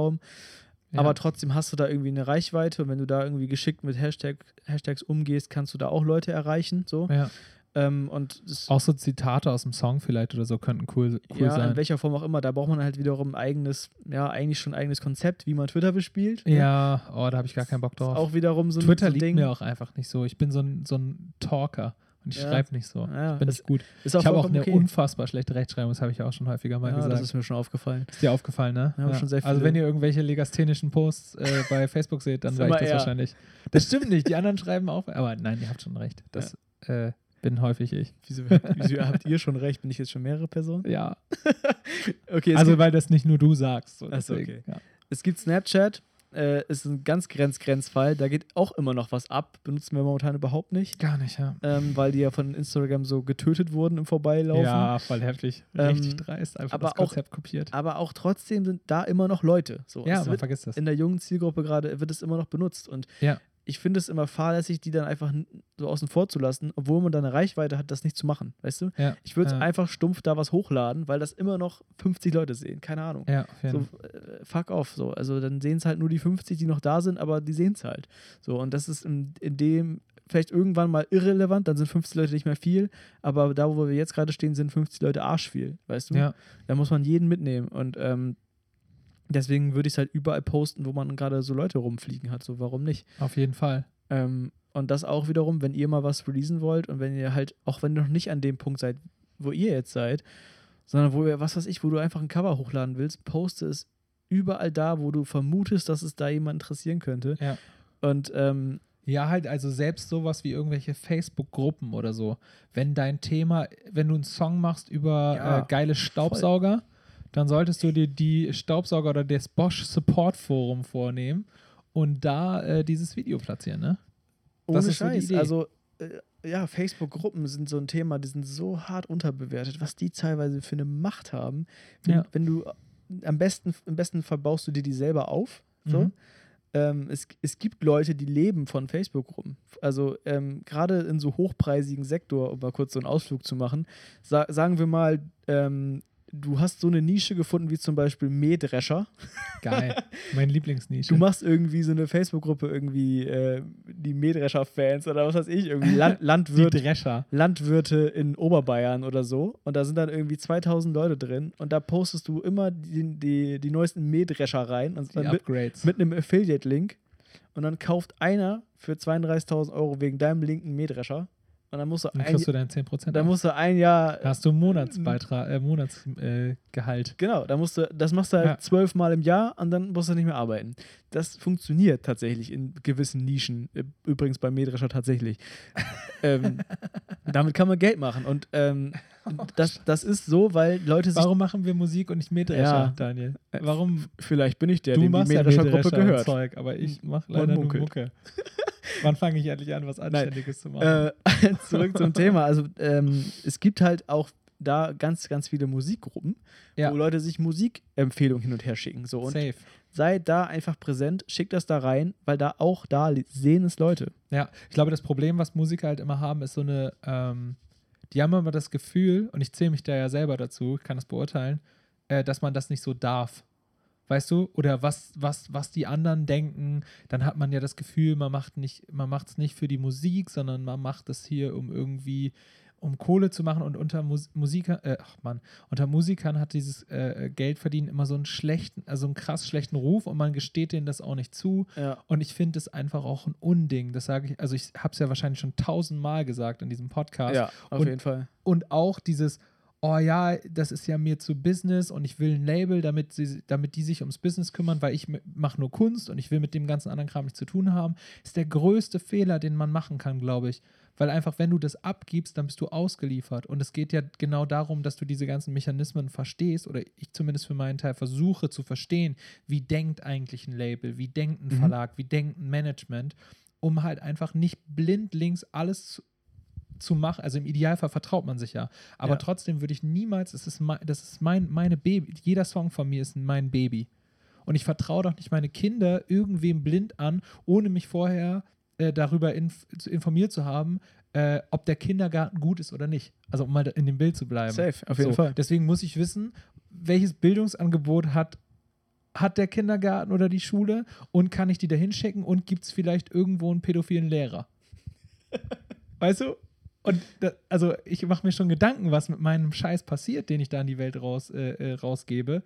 Ja.
Aber trotzdem hast du da irgendwie eine Reichweite und wenn du da irgendwie geschickt mit Hashtag, Hashtags umgehst, kannst du da auch Leute erreichen. So.
ja.
Ähm, und
Auch so Zitate aus dem Song vielleicht oder so könnten cool, cool
ja,
sein.
in welcher Form auch immer, da braucht man halt wiederum ein eigenes, ja, eigentlich schon ein eigenes Konzept, wie man Twitter bespielt. ne?
Ja, oh, da habe ich gar keinen Bock drauf.
auch wiederum so ein,
Twitter
so
liegt
Ding.
mir auch einfach nicht so. Ich bin so ein, so ein Talker und ich
Ja.
schreibe nicht so.
Ja,
ich bin
das
nicht gut. Ich habe auch eine
okay.
unfassbar schlechte Rechtschreibung, das habe ich ja auch schon häufiger mal
ja,
gesagt.
das ist mir schon aufgefallen.
Ist dir aufgefallen, ne?
Ja, schon sehr
Also wenn ihr irgendwelche legasthenischen Posts äh, bei Facebook seht, dann war ich das wahrscheinlich. Das stimmt nicht, die anderen schreiben auch, aber nein, ihr habt schon recht. Das äh, bin häufig ich.
Wieso, wieso habt ihr schon recht? Bin ich jetzt schon mehrere Personen?
Ja,
Okay,
also weil das nicht nur du sagst. So,
Ach so,
deswegen,
okay. es gibt Snapchat, äh, ist ein ganz Grenz-Grenzfall. Da geht auch immer noch was ab. Benutzen wir momentan überhaupt nicht,
Gar nicht, ja.
ähm, weil die ja von Instagram so getötet wurden im Vorbeilaufen.
Ja, voll heftig.
Ähm,
Richtig dreist, einfach
aber
das
auch-
Konzept kopiert.
Aber auch trotzdem sind da immer noch Leute. So,
Ja, man vergisst das.
in der jungen Zielgruppe gerade wird es immer noch benutzt. Und
Ja.
Ich finde es immer fahrlässig, die dann einfach so außen vor zu lassen, obwohl man da eine Reichweite hat, das nicht zu machen. Weißt du?
Ja,
Ich würde
ja.
einfach stumpf da was hochladen, weil das immer noch 50 Leute sehen. Keine Ahnung.
Ja,
So, äh, fuck off. So. Also dann sehen es halt nur die 50, die noch da sind, aber die sehen es halt. So, und das ist in, in dem vielleicht irgendwann mal irrelevant, dann sind 50 Leute nicht mehr viel, aber da, wo wir jetzt gerade stehen, sind 50 Leute arschviel, weißt du?
Ja.
Da muss man jeden mitnehmen und ähm, deswegen würde ich es halt überall posten, wo man gerade so Leute rumfliegen hat, so warum nicht?
Auf jeden Fall.
Ähm, und das auch wiederum, wenn ihr mal was releasen wollt und wenn ihr halt, auch wenn ihr noch nicht an dem Punkt seid, wo ihr jetzt seid, sondern wo ihr, was weiß ich, wo du einfach ein Cover hochladen willst, poste es überall da, wo du vermutest, dass es da jemand interessieren könnte.
Ja.
Und ähm,
Ja, halt, also selbst sowas wie irgendwelche Facebook-Gruppen oder so. Wenn dein Thema, wenn du einen Song machst über
Ja,
äh, geile Staubsauger, dann solltest du dir die Staubsauger oder das Bosch Support Forum vornehmen und da äh, dieses Video platzieren, ne?
ohne
Das ist so die
Scheiß,
Idee.
also äh, ja, Facebook-Gruppen sind so ein Thema, die sind so hart unterbewertet, was die teilweise für eine Macht haben. Wenn,
Ja.
wenn du am besten, im besten Fall baust du dir die selber auf. So.
Mhm.
Ähm, es, es gibt Leute, die leben von Facebook-Gruppen. Also ähm, gerade in so hochpreisigen Sektor, um mal kurz so einen Ausflug zu machen, sa sagen wir mal, ähm, du hast so eine Nische gefunden wie zum Beispiel Mähdrescher.
Geil. mein Lieblingsnische.
Du machst irgendwie so eine Facebook-Gruppe irgendwie äh, die Mähdrescher-Fans oder was weiß ich, irgendwie Land
die
Landwirt,
Drescher.
Landwirte in Oberbayern oder so. Und da sind dann irgendwie 2000 Leute drin und da postest du immer die, die, die neuesten Mähdrescher rein und
Die
dann mit, mit einem Affiliate-Link. Und dann kauft einer für 32.000 Euro wegen deinem linken Mähdrescher. Und dann musst du,
dann
ein,
kriegst du deinen 10%.
dann musst du ein Jahr.
Da hast du einen Monatsbeitrag, äh, Monatsgehalt. Äh.
Genau, da musst du, das machst du halt
Ja.
zwölfmal im Jahr und dann musst du nicht mehr arbeiten. Das funktioniert tatsächlich in gewissen Nischen. Äh, Übrigens bei Mähdrescher tatsächlich. ähm, damit kann man Geld machen. Und ähm, das, das ist so, weil Leute sich.
Warum machen wir Musik und nicht Mähdrescher,
Ja.
Daniel?
Äh,
Warum?
Vielleicht bin ich der,
du
dem die
ja
Mähdrescher-Gruppe
Mähdrescher und
gehört.
Zeug, aber ich mache leider nur. Mucke. Wann fange ich endlich an, was Anständiges zu machen?
Äh, zurück zum Thema. Also ähm, es gibt halt auch da ganz, ganz viele Musikgruppen,
Ja.
wo Leute sich Musikempfehlungen hin und her schicken. So und
Safe.
seid da einfach präsent, schickt das da rein, weil da auch da sehen es Leute.
Ja, ich glaube, das Problem, was Musiker halt immer haben, ist so eine, ähm, die haben immer das Gefühl, und ich zähle mich da ja selber dazu, ich kann das beurteilen, äh, dass man das nicht so darf. Weißt du? Oder was, was, was die anderen denken, dann hat man ja das Gefühl, man macht nicht, man macht es nicht für die Musik, sondern man macht es hier, um irgendwie, um Kohle zu machen und unter Mus Musiker, äh, ach Mann, unter Musikern hat dieses äh, Geldverdienen immer so einen schlechten, also einen krass schlechten Ruf und man gesteht denen das auch nicht zu.
Ja.
Und ich finde es einfach auch ein Unding. Das sage ich, also ich habe es ja wahrscheinlich schon tausendmal gesagt in diesem Podcast.
Ja, auf
Und-
jeden Fall.
Und auch dieses, oh ja, das ist ja mir zu Business und ich will ein Label, damit, sie, damit die sich ums Business kümmern, weil ich mache nur Kunst und ich will mit dem ganzen anderen Kram nichts zu tun haben, ist der größte Fehler, den man machen kann, glaube ich. Weil einfach, wenn du das abgibst, dann bist du ausgeliefert. Und es geht ja genau darum, dass du diese ganzen Mechanismen verstehst, oder ich zumindest für meinen Teil versuche zu verstehen, wie denkt eigentlich ein Label, wie denkt ein
Mhm.
Verlag, wie denkt ein Management, um halt einfach nicht blindlings alles zu, machen. Also im Idealfall vertraut man sich ja. Aber
Ja.
trotzdem würde ich niemals, es ist mein, das ist mein, meine Baby, jeder Song von mir ist mein Baby. Und ich vertraue doch nicht meine Kinder irgendwem blind an, ohne mich vorher äh, darüber inf zu- informiert zu haben, äh, ob der Kindergarten gut ist oder nicht. Also um mal in dem Bild zu bleiben.
Safe, auf jeden
So,
Fall.
Deswegen muss ich wissen, welches Bildungsangebot hat, hat der Kindergarten oder die Schule und kann ich die da hinschicken und gibt es vielleicht irgendwo einen pädophilen Lehrer? weißt du? Und da, also ich mache mir schon Gedanken, was mit meinem Scheiß passiert, den ich da in die Welt raus, äh, äh, rausgebe.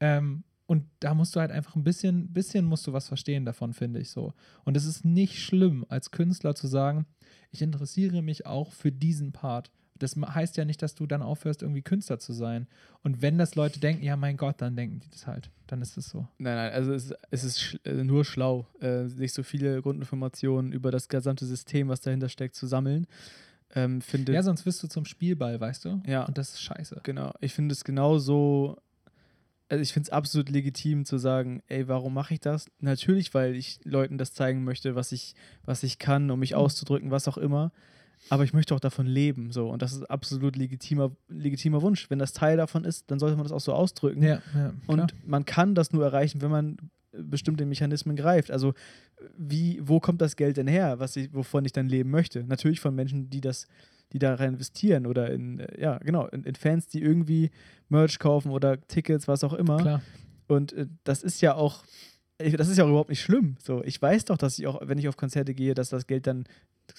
Ähm, und da musst du halt einfach ein bisschen, bisschen musst du was verstehen davon, finde ich so. Und es ist nicht schlimm, als Künstler zu sagen, ich interessiere mich auch für diesen Part. Das heißt ja nicht, dass du dann aufhörst, irgendwie Künstler zu sein. Und wenn das Leute denken, ja, mein Gott, dann denken die das halt. Dann ist es so.
Nein, nein, also es, es ist sch äh, nur schlau, äh, sich so viele Grundinformationen über das gesamte System, was dahinter steckt, zu sammeln. Ähm, finde,
Ja, sonst wirst du zum Spielball, weißt du?
Ja.
Und das ist scheiße.
Genau, ich finde es genauso, also ich finde es absolut legitim zu sagen, ey, warum mache ich das? Natürlich, weil ich Leuten das zeigen möchte, was ich, was ich kann, um mich
Mhm.
auszudrücken, was auch immer. Aber ich möchte auch davon leben, so. Und das ist absolut legitimer, legitimer Wunsch. Wenn das Teil davon ist, dann sollte man das auch so ausdrücken.
Ja, ja.
Und man kann das nur erreichen, wenn man bestimmte Mechanismen greift. Also wie, wo kommt das Geld denn her, was ich, wovon ich dann leben möchte? Natürlich von Menschen, die das, die da rein investieren oder in, äh, ja, genau, in, in Fans, die irgendwie Merch kaufen oder Tickets, was auch immer.
klar.
Und äh, das ist ja auch, das ist ja auch überhaupt nicht schlimm. So, ich weiß doch, dass ich auch, wenn ich auf Konzerte gehe, dass das Geld dann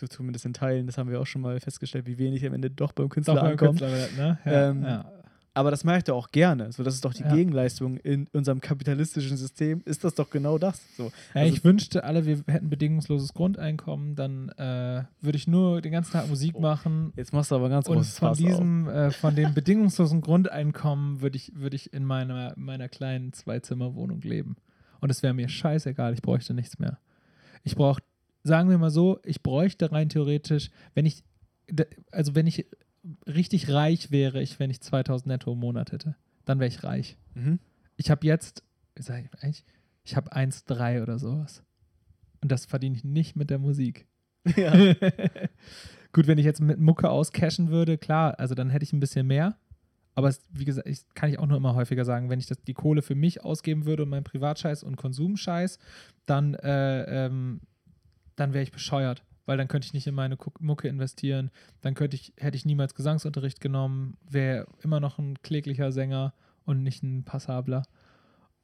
zumindest in Teilen, das haben wir auch schon mal festgestellt, wie wenig am Ende doch beim Künstler
Doch, beim
ankommt.
Künstler ne? Ja,
Ähm,
ja.
Aber das ich doch auch gerne. So, das ist doch die
Ja.
Gegenleistung in unserem kapitalistischen System. Ist das doch genau das? So.
Ja,
Also-
ich wünschte, alle wir hätten bedingungsloses Grundeinkommen, dann äh, würde ich nur den ganzen Tag Musik
Oh,
machen.
Jetzt machst du aber ganz
Und von
Fass
diesem, äh, von dem bedingungslosen Grundeinkommen würde ich, würde ich in meiner, meiner kleinen Zwei-Zimmer-Wohnung leben. Und es wäre mir scheißegal, ich bräuchte nichts mehr. Ich brauche, sagen wir mal so, ich bräuchte rein theoretisch, wenn ich, also wenn ich richtig reich wäre, ich, wenn ich 2000 netto im Monat hätte, dann wäre ich reich.
Mhm.
Ich habe jetzt, sag ich eigentlich, ich habe 1,3 oder sowas. Und das verdiene ich nicht mit der Musik.
Ja.
Gut, wenn ich jetzt mit Mucke auscashen würde, klar, also dann hätte ich ein bisschen mehr. Aber es, wie gesagt, ich, kann ich auch nur immer häufiger sagen, wenn ich das, die Kohle für mich ausgeben würde und meinen Privatscheiß und Konsumscheiß, dann, äh, ähm, dann wäre ich bescheuert. Weil dann könnte ich nicht in meine Mucke investieren. Dann könnte ich, hätte ich niemals Gesangsunterricht genommen, wäre immer noch ein kläglicher Sänger und nicht ein passabler.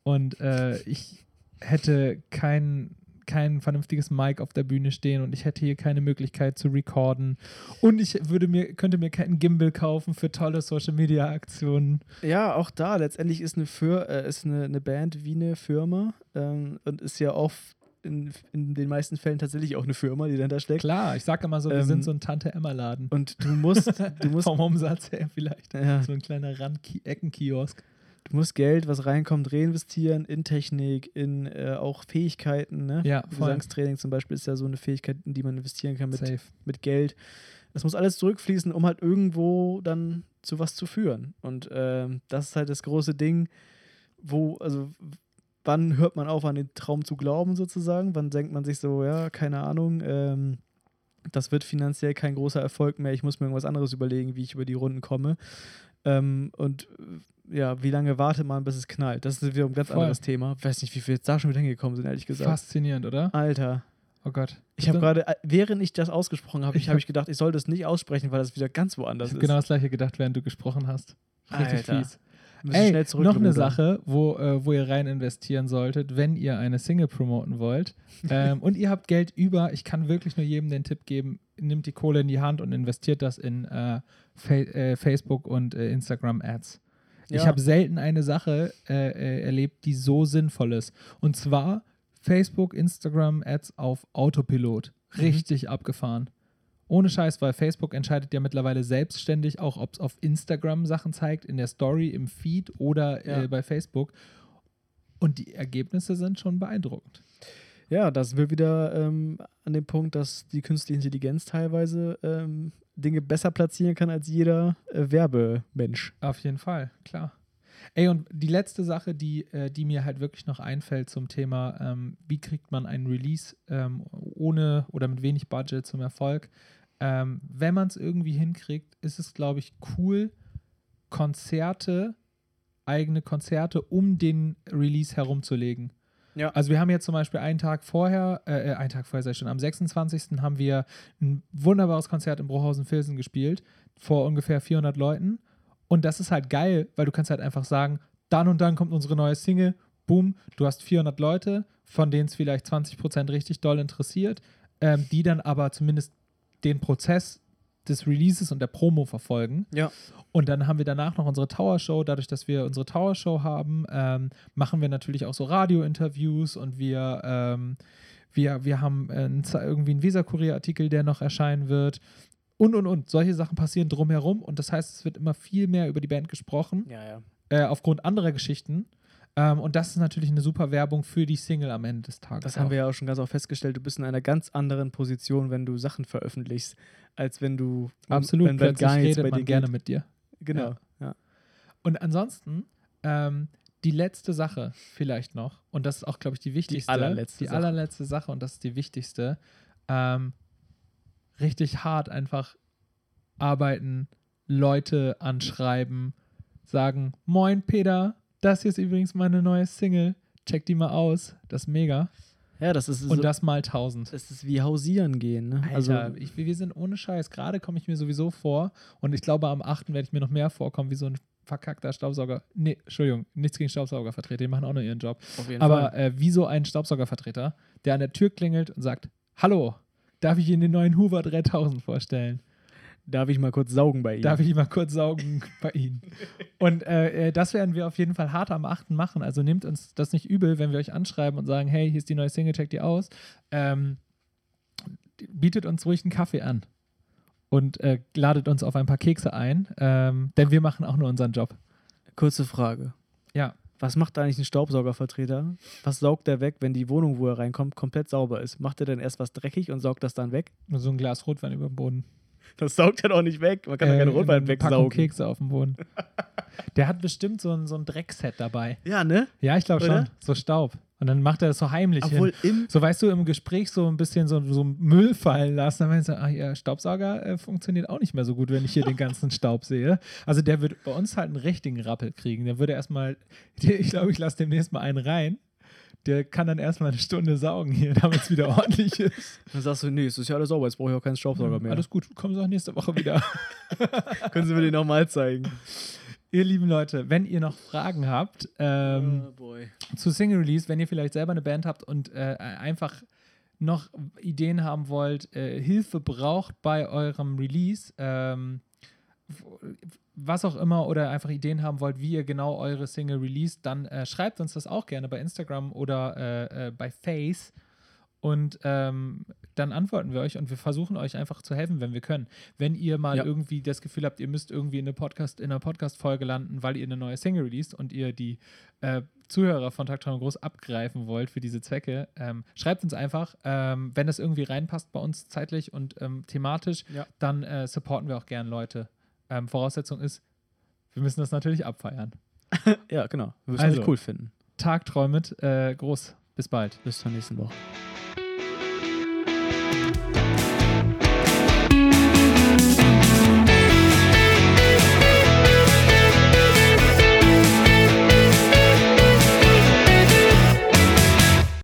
Und äh, ich hätte kein, kein vernünftiges Mic auf der Bühne stehen und ich hätte hier keine Möglichkeit zu recorden. Und ich würde mir, könnte mir keinen Gimbal kaufen für tolle Social Media Aktionen.
ja, auch da letztendlich ist eine, Fir äh, ist eine, eine Band wie eine Firma ähm, und ist ja oft in, in den meisten Fällen tatsächlich auch eine Firma, die dahinter steckt.
Klar, ich sage immer so, wir
Ähm,
sind so ein Tante-Emma-Laden.
Und du musst, du musst,
Vom Umsatz her vielleicht.
ja,
So ein kleiner Rand-Eckenkiosk.
du musst Geld, was reinkommt, reinvestieren in Technik, in äh, auch Fähigkeiten. Ne?
Ja.
Gesangstraining zum Beispiel ist ja so eine Fähigkeit, in die man investieren kann mit,
Safe.
mit Geld. Das muss alles zurückfließen, um halt irgendwo dann zu was zu führen. Und ähm, das ist halt das große Ding, wo, also wann hört man auf, an den Traum zu glauben sozusagen? Wann denkt man sich so, ja, keine Ahnung, ähm, das wird finanziell kein großer Erfolg mehr, ich muss mir irgendwas anderes überlegen, wie ich über die Runden komme. Ähm, und äh, ja, wie lange wartet man, bis es knallt? Das ist wieder ein ganz
Voll.
anderes Thema. Ich weiß nicht, wie wir jetzt da schon wieder hingekommen sind, ehrlich gesagt.
Faszinierend, oder?
Alter.
Oh Gott.
Ich habe gerade, äh, während ich das ausgesprochen habe,
Ich
habe
hab-
ich gedacht, ich soll das nicht aussprechen, weil das wieder ganz woanders
Ich
ist.
genau das gleiche gedacht, während du gesprochen hast. Richtig
Alter.
fies.
Müssen
Ey,
schnell zurück
noch eine. Sache, wo, äh, wo ihr rein investieren solltet, wenn ihr eine Single promoten wollt ähm, und ihr habt Geld über. Ich kann wirklich nur jedem den Tipp geben, nimmt die Kohle in die Hand und investiert das in äh, äh, Facebook und äh, Instagram Ads. Ich
Ja.
habe selten eine Sache äh, äh, erlebt, die so sinnvoll ist. Und zwar Facebook, Instagram Ads auf Autopilot.
Mhm.
Richtig abgefahren. Ohne Scheiß, weil Facebook entscheidet ja mittlerweile selbstständig auch, ob es auf Instagram Sachen zeigt, in der Story, im Feed oder
Ja.
äh, bei Facebook. Und die Ergebnisse sind schon beeindruckend.
Ja, da sind wir wieder ähm, an dem Punkt, dass die künstliche Intelligenz teilweise ähm, Dinge besser platzieren kann als jeder äh, Werbemensch.
Auf jeden Fall, klar. Ey, und die letzte Sache, die, äh, die mir halt wirklich noch einfällt zum Thema, ähm, wie kriegt man einen Release ähm, ohne oder mit wenig Budget zum Erfolg? Ähm, wenn man es irgendwie hinkriegt, ist es, glaube ich, cool, Konzerte, eigene Konzerte um den Release herumzulegen.
Ja.
Also wir haben jetzt zum Beispiel einen Tag vorher, äh, äh, einen Tag vorher sei schon, am 26. haben wir ein wunderbares Konzert in Brohausen-Filsen gespielt, vor ungefähr 400 Leuten. Und das ist halt geil, weil du kannst halt einfach sagen, dann und dann kommt unsere neue Single, boom, du hast 400 Leute, von denen es vielleicht 20% richtig doll interessiert, ähm, die dann aber zumindest den Prozess des Releases und der Promo verfolgen.
Ja.
Und dann haben wir danach noch unsere Tower Show. Dadurch, dass wir unsere Tower Show haben, ähm, machen wir natürlich auch so Radio-Interviews und wir, ähm, wir, wir haben ein, irgendwie einen Visa-Kurier-Artikel, der noch erscheinen wird. Und, und, und. Solche Sachen passieren drumherum. Und das heißt, es wird immer viel mehr über die Band gesprochen,
Ja, ja.
äh, aufgrund anderer Geschichten. Ähm, und das ist natürlich eine super Werbung für die Single am Ende des Tages.
Das haben
auch.
wir ja auch schon ganz oft festgestellt. Du bist in einer ganz anderen Position, wenn du Sachen veröffentlichst, als wenn du
Absolut.
wenn,
Plötzlich
gar
redet
bei
man
dir
gerne
geht.
mit dir.
Genau. Ja.
Und ansonsten, ähm, die letzte Sache vielleicht noch, und das ist auch, glaube ich, die wichtigste.
allerletzte
die
Sache.
allerletzte Sache, und das ist die wichtigste. Ähm, richtig hart einfach arbeiten, Leute anschreiben, sagen: Moin, Peter, das hier ist übrigens meine neue Single. Check die mal aus. Das ist mega.
ja, das ist
Und
so,
das mal tausend.
das ist wie hausieren gehen. Ne?
Alter,
also,
ich, wir sind ohne Scheiß. Gerade komme ich mir sowieso vor. Und ich glaube, am 8. werde ich mir noch mehr vorkommen, wie so ein verkackter Staubsauger. Nee, Entschuldigung, nichts gegen Staubsaugervertreter, die machen auch nur ihren Job. Aber äh, wie so ein Staubsaugervertreter, der an der Tür klingelt und sagt: Hallo, Darf ich Ihnen den neuen Hoover 3000 vorstellen?
Darf ich mal kurz saugen bei Ihnen?
Darf ich mal kurz saugen bei Ihnen? Und äh, äh, das werden wir auf jeden Fall hart am 8. machen. Also nehmt uns das nicht übel, wenn wir euch anschreiben und sagen, hey, hier ist die neue Single, check die aus. Ähm, bietet uns ruhig einen Kaffee an. Und äh, ladet uns auf ein paar Kekse ein, ähm, denn wir machen auch nur unseren Job.
Kurze Frage.
Ja.
Was macht eigentlich ein Staubsaugervertreter? Was saugt der weg, wenn die Wohnung, wo er reinkommt, komplett sauber ist? Macht er denn erst was dreckig und saugt das dann weg?
Nur so ein Glas Rotwein über dem Boden.
Das saugt er doch nicht weg. Man kann doch
Äh,
keinen Rotwein wegsaugen.
Kekse auf dem Boden. Der hat bestimmt so ein, so ein Dreckset dabei.
Ja, ne?
Ja, ich glaube schon. So Staub. Und dann macht er das so heimlich
Obwohl
hin.
im.
So, weißt du, im Gespräch so ein bisschen so, so Müll fallen lassen. Dann meinst du, ah ja, Staubsauger äh, funktioniert auch nicht mehr so gut, wenn ich hier den ganzen Staub sehe. Also der wird bei uns halt einen richtigen Rappel kriegen. Der würde erstmal, ich glaube, ich lasse demnächst mal einen rein. Der kann dann erstmal eine Stunde saugen hier, damit es wieder ordentlich ist.
Dann sagst du, nee, es ist ja alles sauber, jetzt brauche ich auch keinen Staubsauger mehr.
Alles gut, kommen Sie auch nächste Woche wieder.
Können Sie mir den nochmal zeigen?
ihr lieben Leute, wenn ihr noch Fragen habt, ähm,
oh
zu Single Release, wenn ihr vielleicht selber eine Band habt und äh, einfach noch Ideen haben wollt, äh, Hilfe braucht bei eurem Release, ähm, was auch immer, oder einfach Ideen haben wollt, wie ihr genau eure Single released, dann äh, schreibt uns das auch gerne bei Instagram oder äh, äh, bei Face. Und ähm, dann antworten wir euch und wir versuchen euch einfach zu helfen, wenn wir können. Wenn ihr mal
Ja.
irgendwie das Gefühl habt, ihr müsst irgendwie in, eine Podcast, in einer Podcast-Folge landen, weil ihr eine neue Single released und ihr die äh, Zuhörer von Taktraum groß abgreifen wollt für diese Zwecke, ähm, schreibt uns einfach. Ähm, wenn das irgendwie reinpasst bei uns zeitlich und ähm, thematisch,
Ja.
dann äh, supporten wir auch gern Leute. Ähm, Voraussetzung ist, wir müssen das natürlich abfeiern.
Ja, genau. Wir müssen
Also.
euch cool finden.
Tagträumet, äh, groß. Bis bald.
Bis zur nächsten Woche.